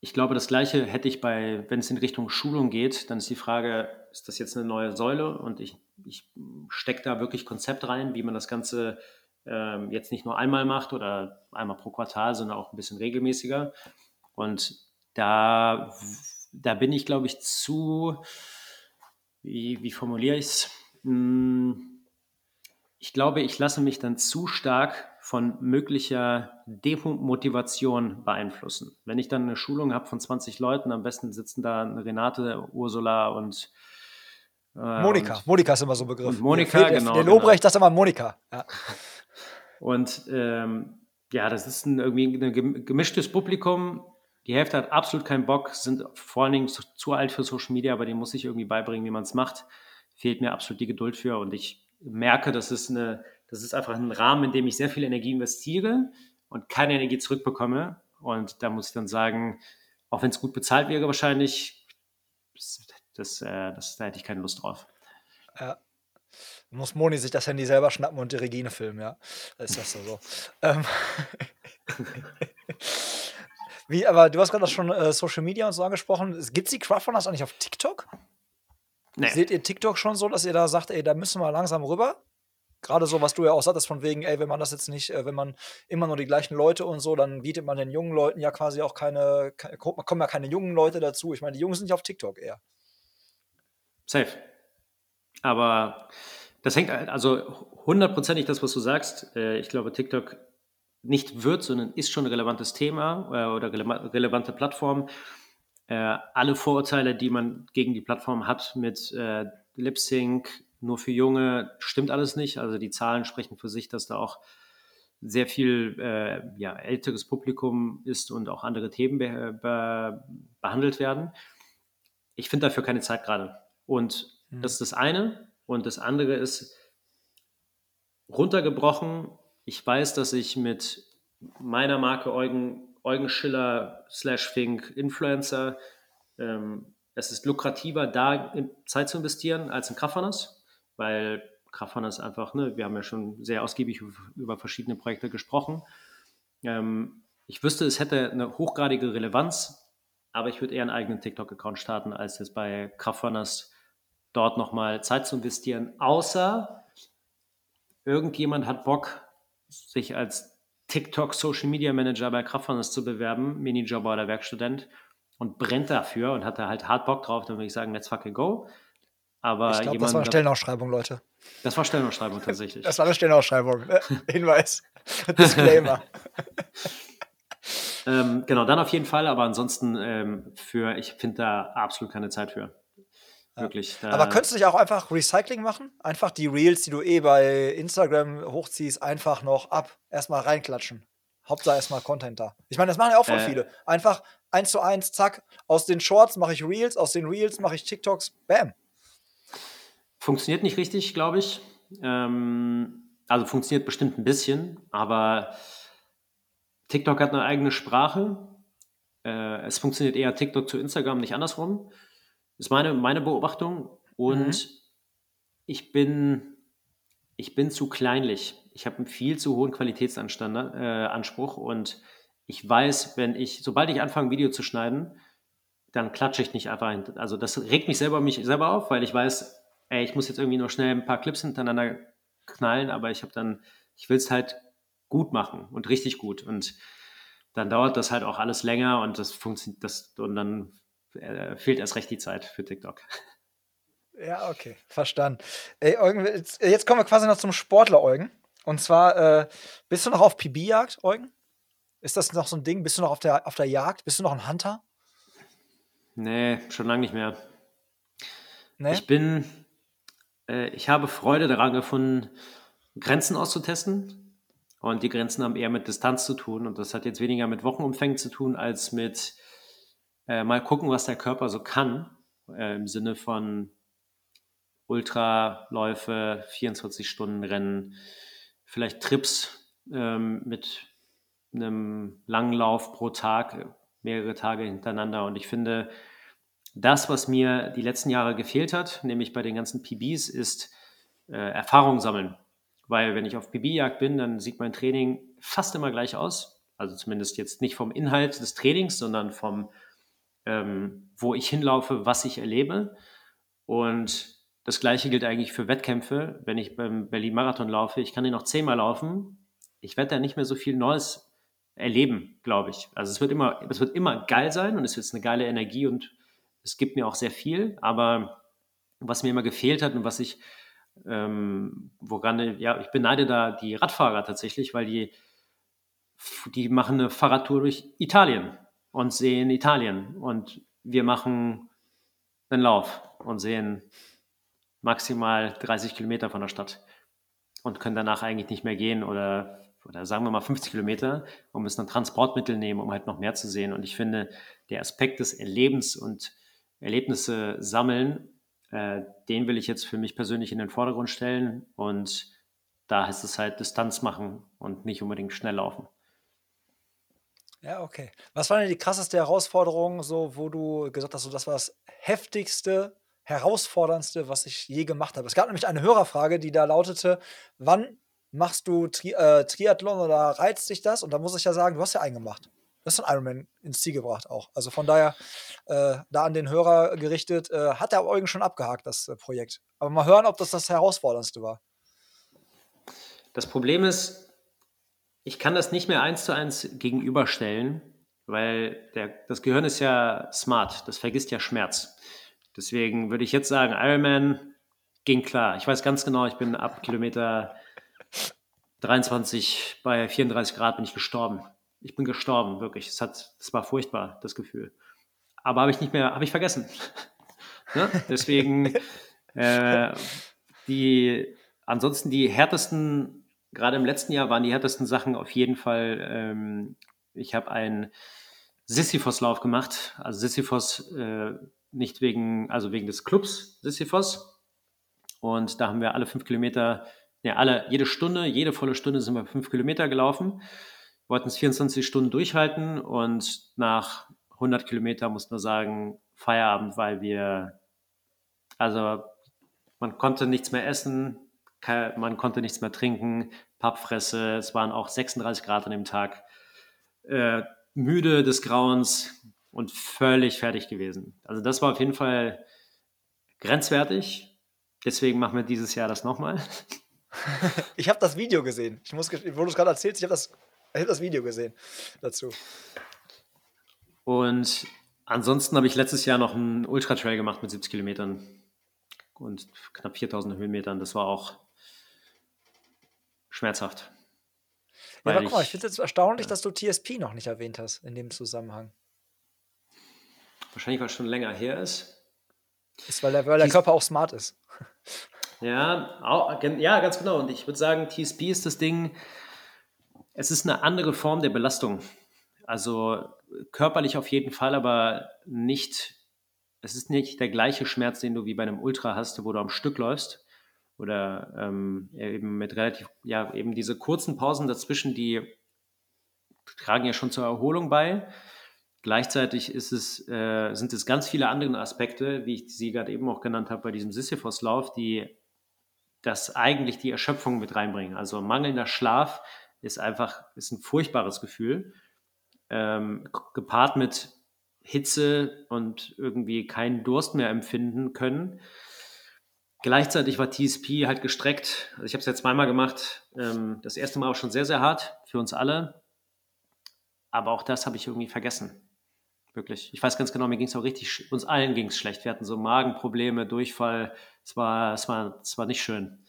ich glaube, das Gleiche hätte ich bei, wenn es in Richtung Schulung geht, dann ist die Frage, ist das jetzt eine neue Säule? Und ich, ich stecke da wirklich Konzept rein, wie man das Ganze ähm, jetzt nicht nur einmal macht oder einmal pro Quartal, sondern auch ein bisschen regelmäßiger. Und da, da bin ich, glaube ich, zu, wie, wie formuliere ich es? Hm, ich glaube, ich lasse mich dann zu stark von möglicher Demotivation beeinflussen. Wenn ich dann eine Schulung habe von 20 Leuten, am besten sitzen da Renate, Ursula und äh, Monika. Und, Monika ist immer so ein Begriff. Monika, der, genau. Der Lobrecht, genau. das ist immer Monika. Ja. Und ähm, ja, das ist ein, irgendwie ein gemischtes Publikum. Die Hälfte hat absolut keinen Bock, sind vor allen Dingen zu, zu alt für Social Media, aber denen muss ich irgendwie beibringen, wie man es macht. Fehlt mir absolut die Geduld für und ich merke, das ist, eine, das ist einfach ein Rahmen, in dem ich sehr viel Energie investiere und keine Energie zurückbekomme. Und da muss ich dann sagen, auch wenn es gut bezahlt wäre, wahrscheinlich, das, das, äh, das, da hätte ich keine Lust drauf. Ja muss Moni sich das Handy selber schnappen und die Regine filmen, ja. Das ist das so. ähm. Wie, aber du hast gerade schon äh, Social Media und so angesprochen. Gibt es die Crowdfunders eigentlich auf TikTok? Nee. Seht ihr TikTok schon so, dass ihr da sagt, ey, da müssen wir langsam rüber? Gerade so, was du ja auch sagtest, von wegen, ey, wenn man das jetzt nicht, äh, wenn man immer nur die gleichen Leute und so, dann bietet man den jungen Leuten ja quasi auch keine, keine kommen ja keine jungen Leute dazu. Ich meine, die Jungen sind ja auf TikTok eher. Safe. Aber das hängt also hundertprozentig das, was du sagst. Äh, ich glaube, TikTok nicht wird, sondern ist schon ein relevantes Thema äh, oder relevante Plattform. Äh, alle Vorurteile, die man gegen die Plattform hat mit Lip Sync, nur für Junge, stimmt alles nicht. Also die Zahlen sprechen für sich, dass da auch sehr viel äh, ja, älteres Publikum ist und auch andere Themen be be behandelt werden. Ich finde dafür keine Zeit gerade. Und mhm. das ist das eine. Und das andere ist runtergebrochen. Ich weiß, dass ich mit meiner Marke Eugen, Eugen Schiller slash Fink Influencer, ähm, es ist lukrativer, da Zeit zu investieren als in Kraftfunners, weil Kraftfunners einfach, ne, wir haben ja schon sehr ausgiebig über verschiedene Projekte gesprochen. Ähm, ich wüsste, es hätte eine hochgradige Relevanz, aber ich würde eher einen eigenen TikTok-Account starten, als jetzt bei Kraftfunners dort nochmal Zeit zu investieren, außer irgendjemand hat Bock, sich als TikTok Social Media Manager bei Kraftfunnels zu bewerben, Minijobber oder Werkstudent und brennt dafür und hat da halt hart Bock drauf, dann würde ich sagen, let's fucking go. Aber ich glaube, das war eine Stellenausschreibung, Leute. Das war Stellenausschreibung tatsächlich. Das war eine Stellenausschreibung. Hinweis. Disclaimer. ähm, genau, dann auf jeden Fall, aber ansonsten ähm, für, ich finde da absolut keine Zeit für. Wirklich. Aber könntest du nicht auch einfach Recycling machen? Einfach die Reels, die du eh bei Instagram hochziehst, einfach noch ab, erstmal reinklatschen. Hauptsache erstmal Content da. Ich meine, das machen ja auch voll äh. viele. Einfach eins zu eins, zack, aus den Shorts mache ich Reels, aus den Reels mache ich TikToks, bam. Funktioniert nicht richtig, glaube ich. Ähm, also funktioniert bestimmt ein bisschen, aber TikTok hat eine eigene Sprache. Äh, es funktioniert eher TikTok zu Instagram, nicht andersrum. Das ist meine, meine Beobachtung. Und mhm. ich bin ich bin zu kleinlich. Ich habe einen viel zu hohen Qualitätsanspruch äh, und ich weiß, wenn ich, sobald ich anfange, ein Video zu schneiden, dann klatsche ich nicht einfach hin. Also das regt mich selber mich selber auf, weil ich weiß, ey, ich muss jetzt irgendwie nur schnell ein paar Clips hintereinander knallen, aber ich habe dann, ich will es halt gut machen und richtig gut. Und dann dauert das halt auch alles länger und das funktioniert, das, und dann äh, fehlt erst recht die Zeit für TikTok. Ja, okay, verstanden. Ey, Eugen, jetzt, jetzt, kommen wir quasi noch zum Sportler, Eugen. Und zwar, äh, bist du noch auf PB-Jagd, Eugen? Ist das noch so ein Ding? Bist du noch auf der, auf der Jagd? Bist du noch ein Hunter? Nee, schon lange nicht mehr. Nee? Ich bin, äh, ich habe Freude daran gefunden, Grenzen auszutesten. Und die Grenzen haben eher mit Distanz zu tun. Und das hat jetzt weniger mit Wochenumfängen zu tun, als mit äh, mal gucken, was der Körper so kann. Äh, Im Sinne von Ultraläufe, 24-Stunden-Rennen, vielleicht Trips ähm, mit einem langen Lauf pro Tag, mehrere Tage hintereinander. Und ich finde, das, was mir die letzten Jahre gefehlt hat, nämlich bei den ganzen PBs, ist äh, Erfahrung sammeln. Weil wenn ich auf PB-Jagd bin, dann sieht mein Training fast immer gleich aus. Also zumindest jetzt nicht vom Inhalt des Trainings, sondern vom, ähm, wo ich hinlaufe, was ich erlebe. Und das gleiche gilt eigentlich für Wettkämpfe. Wenn ich beim Berlin-Marathon laufe, ich kann den noch zehnmal laufen. Ich werde da nicht mehr so viel Neues erleben, glaube ich. Also es wird immer, es wird immer geil sein und es wird eine geile Energie und es gibt mir auch sehr viel. Aber was mir immer gefehlt hat und was ich, ähm, woran, ja, ich beneide da die Radfahrer tatsächlich, weil die, die machen eine Fahrradtour durch Italien und sehen Italien und wir machen einen Lauf und sehen maximal 30 Kilometer von der Stadt und können danach eigentlich nicht mehr gehen oder, oder sagen wir mal 50 Kilometer und müssen ein Transportmittel nehmen, um halt noch mehr zu sehen. Und ich finde, der Aspekt des Erlebens und Erlebnisse sammeln, äh, den will ich jetzt für mich persönlich in den Vordergrund stellen und da heißt es halt Distanz machen und nicht unbedingt schnell laufen. Ja, okay. Was war denn die krasseste Herausforderung, so wo du gesagt hast, so das war das heftigste herausforderndste, was ich je gemacht habe. Es gab nämlich eine Hörerfrage, die da lautete: Wann machst du Tri äh, Triathlon oder reizt dich das? Und da muss ich ja sagen, du hast ja einen gemacht. Du hast einen Ironman ins Ziel gebracht auch. Also von daher, äh, da an den Hörer gerichtet, äh, hat der Eugen schon abgehakt, das äh, Projekt. Aber mal hören, ob das das herausforderndste war. Das Problem ist, ich kann das nicht mehr eins zu eins gegenüberstellen, weil der, das Gehirn ist ja smart, das vergisst ja Schmerz. Deswegen würde ich jetzt sagen, Ironman ging klar. Ich weiß ganz genau, ich bin ab Kilometer 23 bei 34 Grad bin ich gestorben. Ich bin gestorben, wirklich. Es hat, es war furchtbar, das Gefühl. Aber habe ich nicht mehr, habe ich vergessen. ne? Deswegen äh, die, ansonsten die härtesten, gerade im letzten Jahr waren die härtesten Sachen auf jeden Fall. Ähm, ich habe einen Sisyphos-Lauf gemacht. Also Sisyphos äh, nicht wegen, also wegen des Clubs Sisyphos. Und da haben wir alle fünf Kilometer, ja, alle, jede Stunde, jede volle Stunde sind wir fünf Kilometer gelaufen. Wollten es 24 Stunden durchhalten und nach 100 Kilometer mussten wir sagen, Feierabend, weil wir, also man konnte nichts mehr essen, man konnte nichts mehr trinken, Pappfresse, es waren auch 36 Grad an dem Tag, äh, müde des Grauens, und völlig fertig gewesen. Also das war auf jeden Fall grenzwertig. Deswegen machen wir dieses Jahr das nochmal. ich habe das Video gesehen. Ich muss, wo du es gerade erzählst, ich habe das, hab das Video gesehen dazu. Und ansonsten habe ich letztes Jahr noch einen Ultra-Trail gemacht mit 70 Kilometern und knapp 4000 Höhenmetern. Das war auch schmerzhaft. Ja, aber guck mal, ich finde es erstaunlich, dass du TSP noch nicht erwähnt hast in dem Zusammenhang. Wahrscheinlich, weil es schon länger her ist. Ist, weil der, weil der Körper auch smart ist. Ja, auch, ja, ganz genau. Und ich würde sagen, TSP ist das Ding, es ist eine andere Form der Belastung. Also körperlich auf jeden Fall, aber nicht es ist nicht der gleiche Schmerz, den du wie bei einem Ultra hast, wo du am Stück läufst. Oder ähm, eben mit relativ, ja, eben diese kurzen Pausen dazwischen, die tragen ja schon zur Erholung bei. Gleichzeitig ist es, äh, sind es ganz viele andere Aspekte, wie ich sie gerade eben auch genannt habe, bei diesem Sisyphos-Lauf, die das eigentlich die Erschöpfung mit reinbringen. Also mangelnder Schlaf ist einfach ist ein furchtbares Gefühl, ähm, gepaart mit Hitze und irgendwie keinen Durst mehr empfinden können. Gleichzeitig war TSP halt gestreckt. Also ich habe es jetzt zweimal gemacht. Ähm, das erste Mal war schon sehr, sehr hart für uns alle. Aber auch das habe ich irgendwie vergessen. Wirklich. Ich weiß ganz genau, mir ging es auch richtig, uns allen ging es schlecht. Wir hatten so Magenprobleme, Durchfall. Es war, es war, es war nicht schön.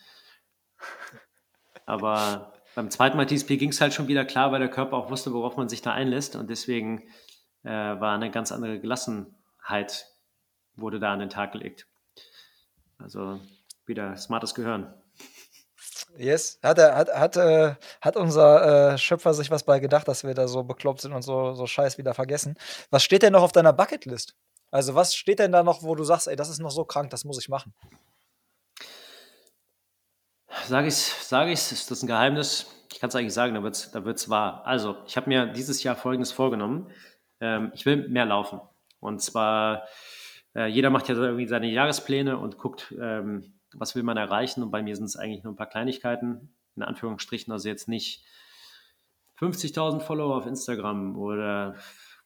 Aber beim zweiten Mal TSP ging es halt schon wieder klar, weil der Körper auch wusste, worauf man sich da einlässt. Und deswegen äh, war eine ganz andere Gelassenheit, wurde da an den Tag gelegt. Also wieder smartes Gehirn. Yes, hat, er, hat, hat, äh, hat unser äh, Schöpfer sich was bei gedacht, dass wir da so bekloppt sind und so, so Scheiß wieder vergessen. Was steht denn noch auf deiner Bucketlist? Also, was steht denn da noch, wo du sagst, ey, das ist noch so krank, das muss ich machen? Sage ich sage ich's, ist das ein Geheimnis? Ich kann es eigentlich sagen, da wird es da wird's wahr. Also, ich habe mir dieses Jahr Folgendes vorgenommen. Ähm, ich will mehr laufen. Und zwar, äh, jeder macht ja irgendwie seine Jahrespläne und guckt, ähm, was will man erreichen. Und bei mir sind es eigentlich nur ein paar Kleinigkeiten, in Anführungsstrichen, also jetzt nicht 50.000 Follower auf Instagram oder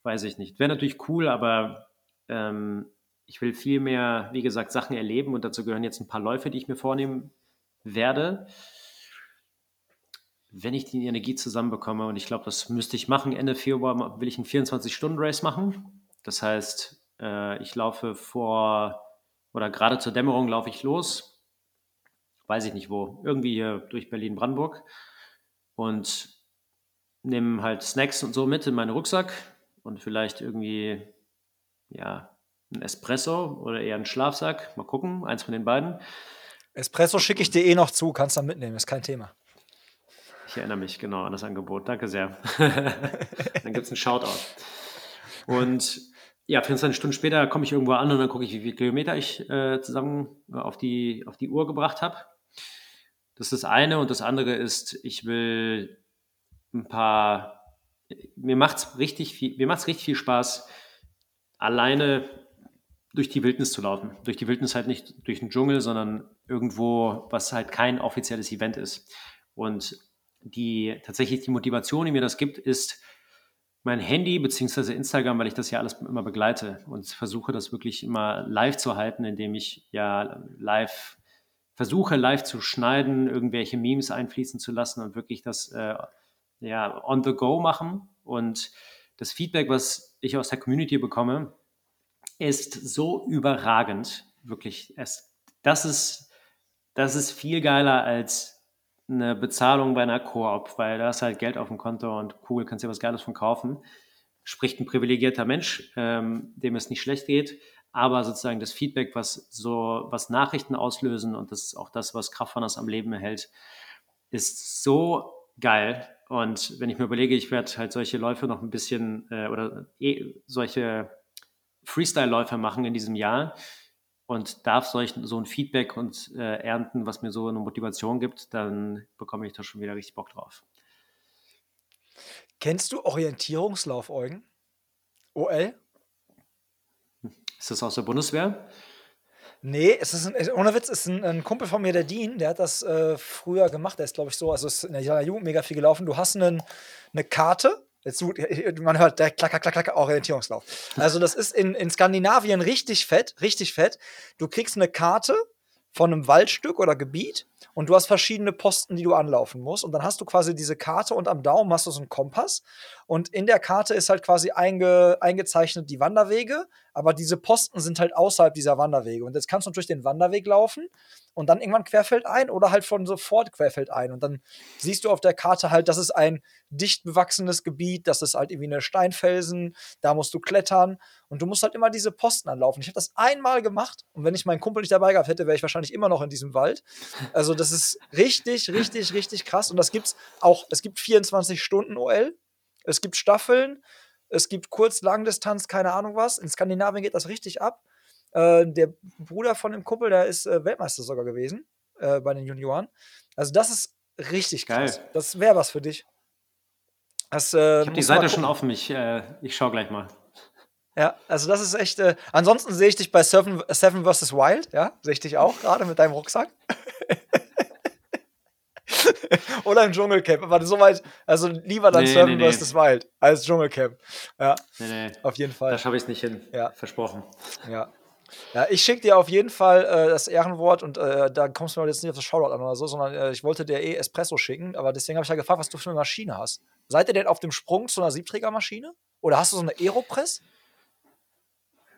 weiß ich nicht. Wäre natürlich cool, aber ähm, ich will viel mehr, wie gesagt, Sachen erleben und dazu gehören jetzt ein paar Läufe, die ich mir vornehmen werde, wenn ich die Energie zusammenbekomme. Und ich glaube, das müsste ich machen. Ende Februar will ich einen 24-Stunden-Race machen. Das heißt, äh, ich laufe vor oder gerade zur Dämmerung laufe ich los. Weiß ich nicht wo. Irgendwie hier durch Berlin-Brandenburg. Und nehme halt Snacks und so mit in meinen Rucksack und vielleicht irgendwie, ja, ein Espresso oder eher einen Schlafsack. Mal gucken, eins von den beiden. Espresso schicke ich dir eh noch zu, kannst dann mitnehmen, ist kein Thema. Ich erinnere mich genau an das Angebot. Danke sehr. dann gibt es einen Shoutout. Und ja, 24 Stunden später komme ich irgendwo an und dann gucke ich, wie viele Kilometer ich äh, zusammen auf die, auf die Uhr gebracht habe. Das ist das eine. Und das andere ist, ich will ein paar. Mir macht es richtig macht's richtig viel Spaß, alleine durch die Wildnis zu laufen. Durch die Wildnis halt nicht durch den Dschungel, sondern irgendwo, was halt kein offizielles Event ist. Und die tatsächlich die Motivation, die mir das gibt, ist mein Handy beziehungsweise Instagram, weil ich das ja alles immer begleite und versuche das wirklich immer live zu halten, indem ich ja live versuche, live zu schneiden, irgendwelche Memes einfließen zu lassen und wirklich das äh, ja on the go machen. Und das Feedback, was ich aus der Community bekomme, ist so überragend. Wirklich, es, das, ist, das ist viel geiler als eine Bezahlung bei einer Koop, weil da ist halt Geld auf dem Konto und cool, kannst dir was Geiles von kaufen. Spricht ein privilegierter Mensch, ähm, dem es nicht schlecht geht, aber sozusagen das Feedback, was so, was Nachrichten auslösen und das ist auch das, was Kraftfanders am Leben erhält, ist so geil. Und wenn ich mir überlege, ich werde halt solche Läufe noch ein bisschen äh, oder eh, solche Freestyle-Läufe machen in diesem Jahr und darf solch, so ein Feedback und äh, ernten, was mir so eine Motivation gibt, dann bekomme ich da schon wieder richtig Bock drauf. Kennst du Orientierungslauf, Eugen? OL? Ist das aus der Bundeswehr? Nee, es ist ein, ohne Witz, ist ein, ein, Kumpel von mir, der Dean, der hat das äh, früher gemacht. Der ist, glaube ich, so, also ist in der Jugend mega viel gelaufen. Du hast einen, eine Karte, Jetzt, man hört der klacker, klacker, klacker, Orientierungslauf. Also, das ist in, in Skandinavien richtig fett, richtig fett. Du kriegst eine Karte von einem Waldstück oder Gebiet und du hast verschiedene Posten, die du anlaufen musst. Und dann hast du quasi diese Karte und am Daumen hast du so einen Kompass. Und in der Karte ist halt quasi einge, eingezeichnet die Wanderwege, aber diese Posten sind halt außerhalb dieser Wanderwege. Und jetzt kannst du durch den Wanderweg laufen und dann irgendwann querfeld ein oder halt von sofort querfeld ein. Und dann siehst du auf der Karte halt, das ist ein dicht bewachsenes Gebiet, das ist halt irgendwie eine Steinfelsen, da musst du klettern und du musst halt immer diese Posten anlaufen. Ich habe das einmal gemacht und wenn ich meinen Kumpel nicht dabei gehabt hätte, wäre ich wahrscheinlich immer noch in diesem Wald. Also das ist richtig, richtig, richtig krass und das gibt's auch, es gibt 24 Stunden OL, es gibt Staffeln, es gibt Kurz-Langdistanz, keine Ahnung was. In Skandinavien geht das richtig ab. Äh, der Bruder von dem Kumpel, der ist äh, Weltmeister sogar gewesen äh, bei den Junioren. Also das ist richtig krass. Geil. Das wäre was für dich. Das, äh, Ich habe die Seite schon offen. Ich, äh, ich schaue gleich mal. Ja, also das ist echt. Äh, ansonsten sehe ich dich bei Seven, Seven vs. Wild, ja, sehe ich dich auch gerade mit deinem Rucksack. Oder im Dschungelcamp, aber soweit, also lieber dann Nee, Seven nee, nee. vs. Wild als Dschungelcamp. Ja, Nee, nee, auf jeden Fall. da schaffe ich es nicht hin. Ja. Versprochen. Ja. Ja, ich schicke dir auf jeden Fall äh, das Ehrenwort und äh, da kommst du mir jetzt nicht auf das Shoutout an oder so, sondern äh, ich wollte dir eh Espresso schicken, aber deswegen habe ich ja gefragt, was du für eine Maschine hast. Seid ihr denn auf dem Sprung zu einer Siebträgermaschine? Oder hast du so eine Aeropress?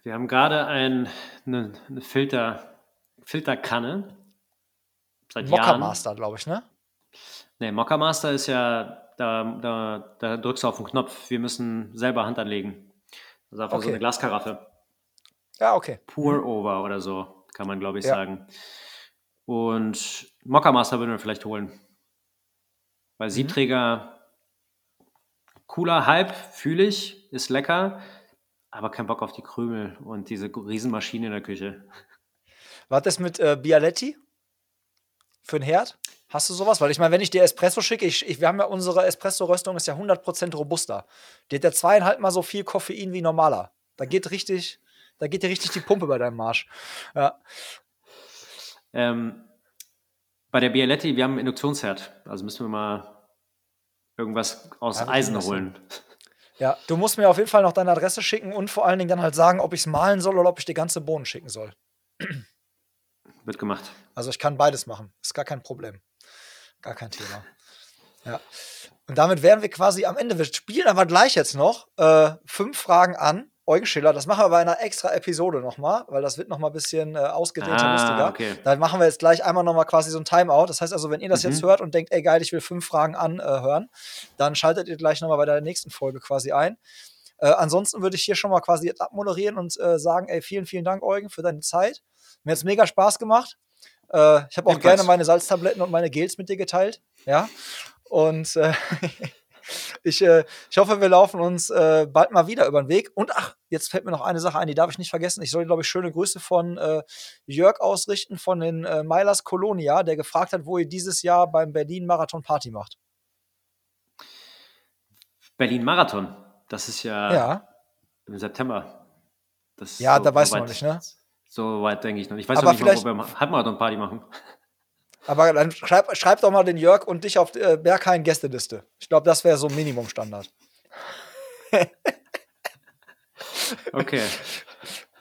Wir haben gerade ein, eine, eine Filter, Filterkanne. Seit Mocker Jahren. Master, glaube ich, ne? Nee, Mocker Master ist ja, da, da, da drückst du auf den Knopf. Wir müssen selber Hand anlegen. Das ist einfach so Okay. eine Glaskaraffe. Ja, okay. Pour Over oder so, kann man glaube ich Ja. sagen. Und Mocker Master würden wir vielleicht holen. Mhm. Weil Siebträger, cooler Hype, fühle ich, ist lecker, aber kein Bock auf die Krümel und diese Riesenmaschine in der Küche. Was ist mit äh, Bialetti? Für den Herd? Hast du sowas? Weil ich meine, wenn ich dir Espresso schicke, ich, ich, wir haben ja unsere Espresso-Röstung ist ja 100% robuster. Die hat ja zweieinhalb mal so viel Koffein wie normaler. Da geht richtig, da geht dir richtig die Pumpe bei deinem Marsch. Ja. Ähm, bei der Bialetti, wir haben einen Induktionsherd. Also müssen wir mal irgendwas aus Ja, Eisen holen. ja, du musst mir auf jeden Fall noch deine Adresse schicken und vor allen Dingen dann halt sagen, ob ich es malen soll oder ob ich dir ganze Bohnen schicken soll. Wird gemacht. Also ich kann beides machen. Ist gar kein Problem. Gar kein Thema. Ja. Und damit wären wir quasi am Ende. Wir spielen aber gleich jetzt noch äh, fünf Fragen an. Eugen Schiller, das machen wir bei einer extra Episode nochmal, weil das wird nochmal ein bisschen äh, ausgedehnter, Ah, lustiger. okay. Dann machen wir jetzt gleich einmal nochmal quasi so ein Timeout. Das heißt also, wenn ihr das jetzt Mhm. hört und denkt, ey geil, ich will fünf Fragen anhören, dann schaltet ihr gleich nochmal bei der nächsten Folge quasi ein. Äh, ansonsten würde ich hier schon mal quasi jetzt abmoderieren und äh, sagen, ey, vielen, vielen Dank, Eugen, für deine Zeit. Mir hat es mega Spaß gemacht. Äh, ich habe auch gerne meine Salztabletten und meine Gels mit dir geteilt. Ja. Und äh, ich, äh, ich hoffe, wir laufen uns äh, bald mal wieder über den Weg. Und ach, jetzt fällt mir noch eine Sache ein, die darf ich nicht vergessen. Ich soll, glaube ich, schöne Grüße von äh, Jörg ausrichten von den äh, Meilers Colonia, der gefragt hat, wo ihr dieses Jahr beim Berlin Marathon Party macht. Berlin Marathon. Das ist ja, Ja. im September. Ja, da weißt du weit- noch nicht, ne? So weit denke ich noch. Ich weiß Aber noch nicht mal, wo wir Halbmarathon-Party machen. Aber dann schreib, schreib doch mal den Jörg und dich auf äh, Berghain Gästeliste. Ich glaube, das wäre so Minimumstandard. Okay.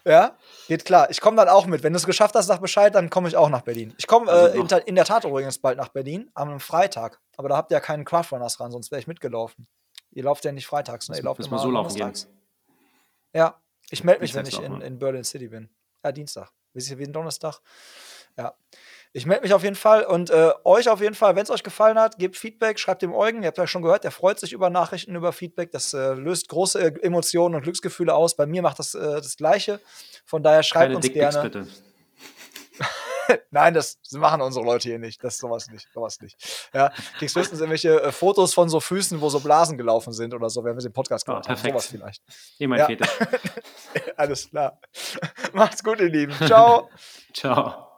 Ja, geht klar. Ich komme dann auch mit. Wenn du es geschafft hast, sag Bescheid, dann komme ich auch nach Berlin. Ich komme Also äh, in, noch- in der Tat übrigens bald nach Berlin, am Freitag. Aber da habt ihr ja keinen Craftrunners ran, sonst wäre ich mitgelaufen. Ihr lauft ja nicht freitags, ne? Ihr lauft immer so laufen. Ja, ich melde mich, wenn ich in, in Berlin City bin. Ja, Dienstag. Wisst ihr, wie ein Donnerstag? Ja. Ich melde mich auf jeden Fall und äh, euch auf jeden Fall, wenn es euch gefallen hat, gebt Feedback, schreibt dem Eugen. Ihr habt ja schon gehört, der freut sich über Nachrichten, über Feedback. Das äh, löst große äh, Emotionen und Glücksgefühle aus. Bei mir macht das äh, das Gleiche. Von daher schreibt Keine uns Dickpics gerne. bitte. Nein, das machen unsere Leute hier nicht. Das ist sowas nicht. Sowas nicht. Ja, kriegst höchstens irgendwelche äh, Fotos von so Füßen, wo so Blasen gelaufen sind oder so, wenn wir den Podcast Ah, gemacht haben. perfekt. Sowas vielleicht. Mein Ja. Alles klar. Macht's gut, ihr Lieben. Ciao. Ciao.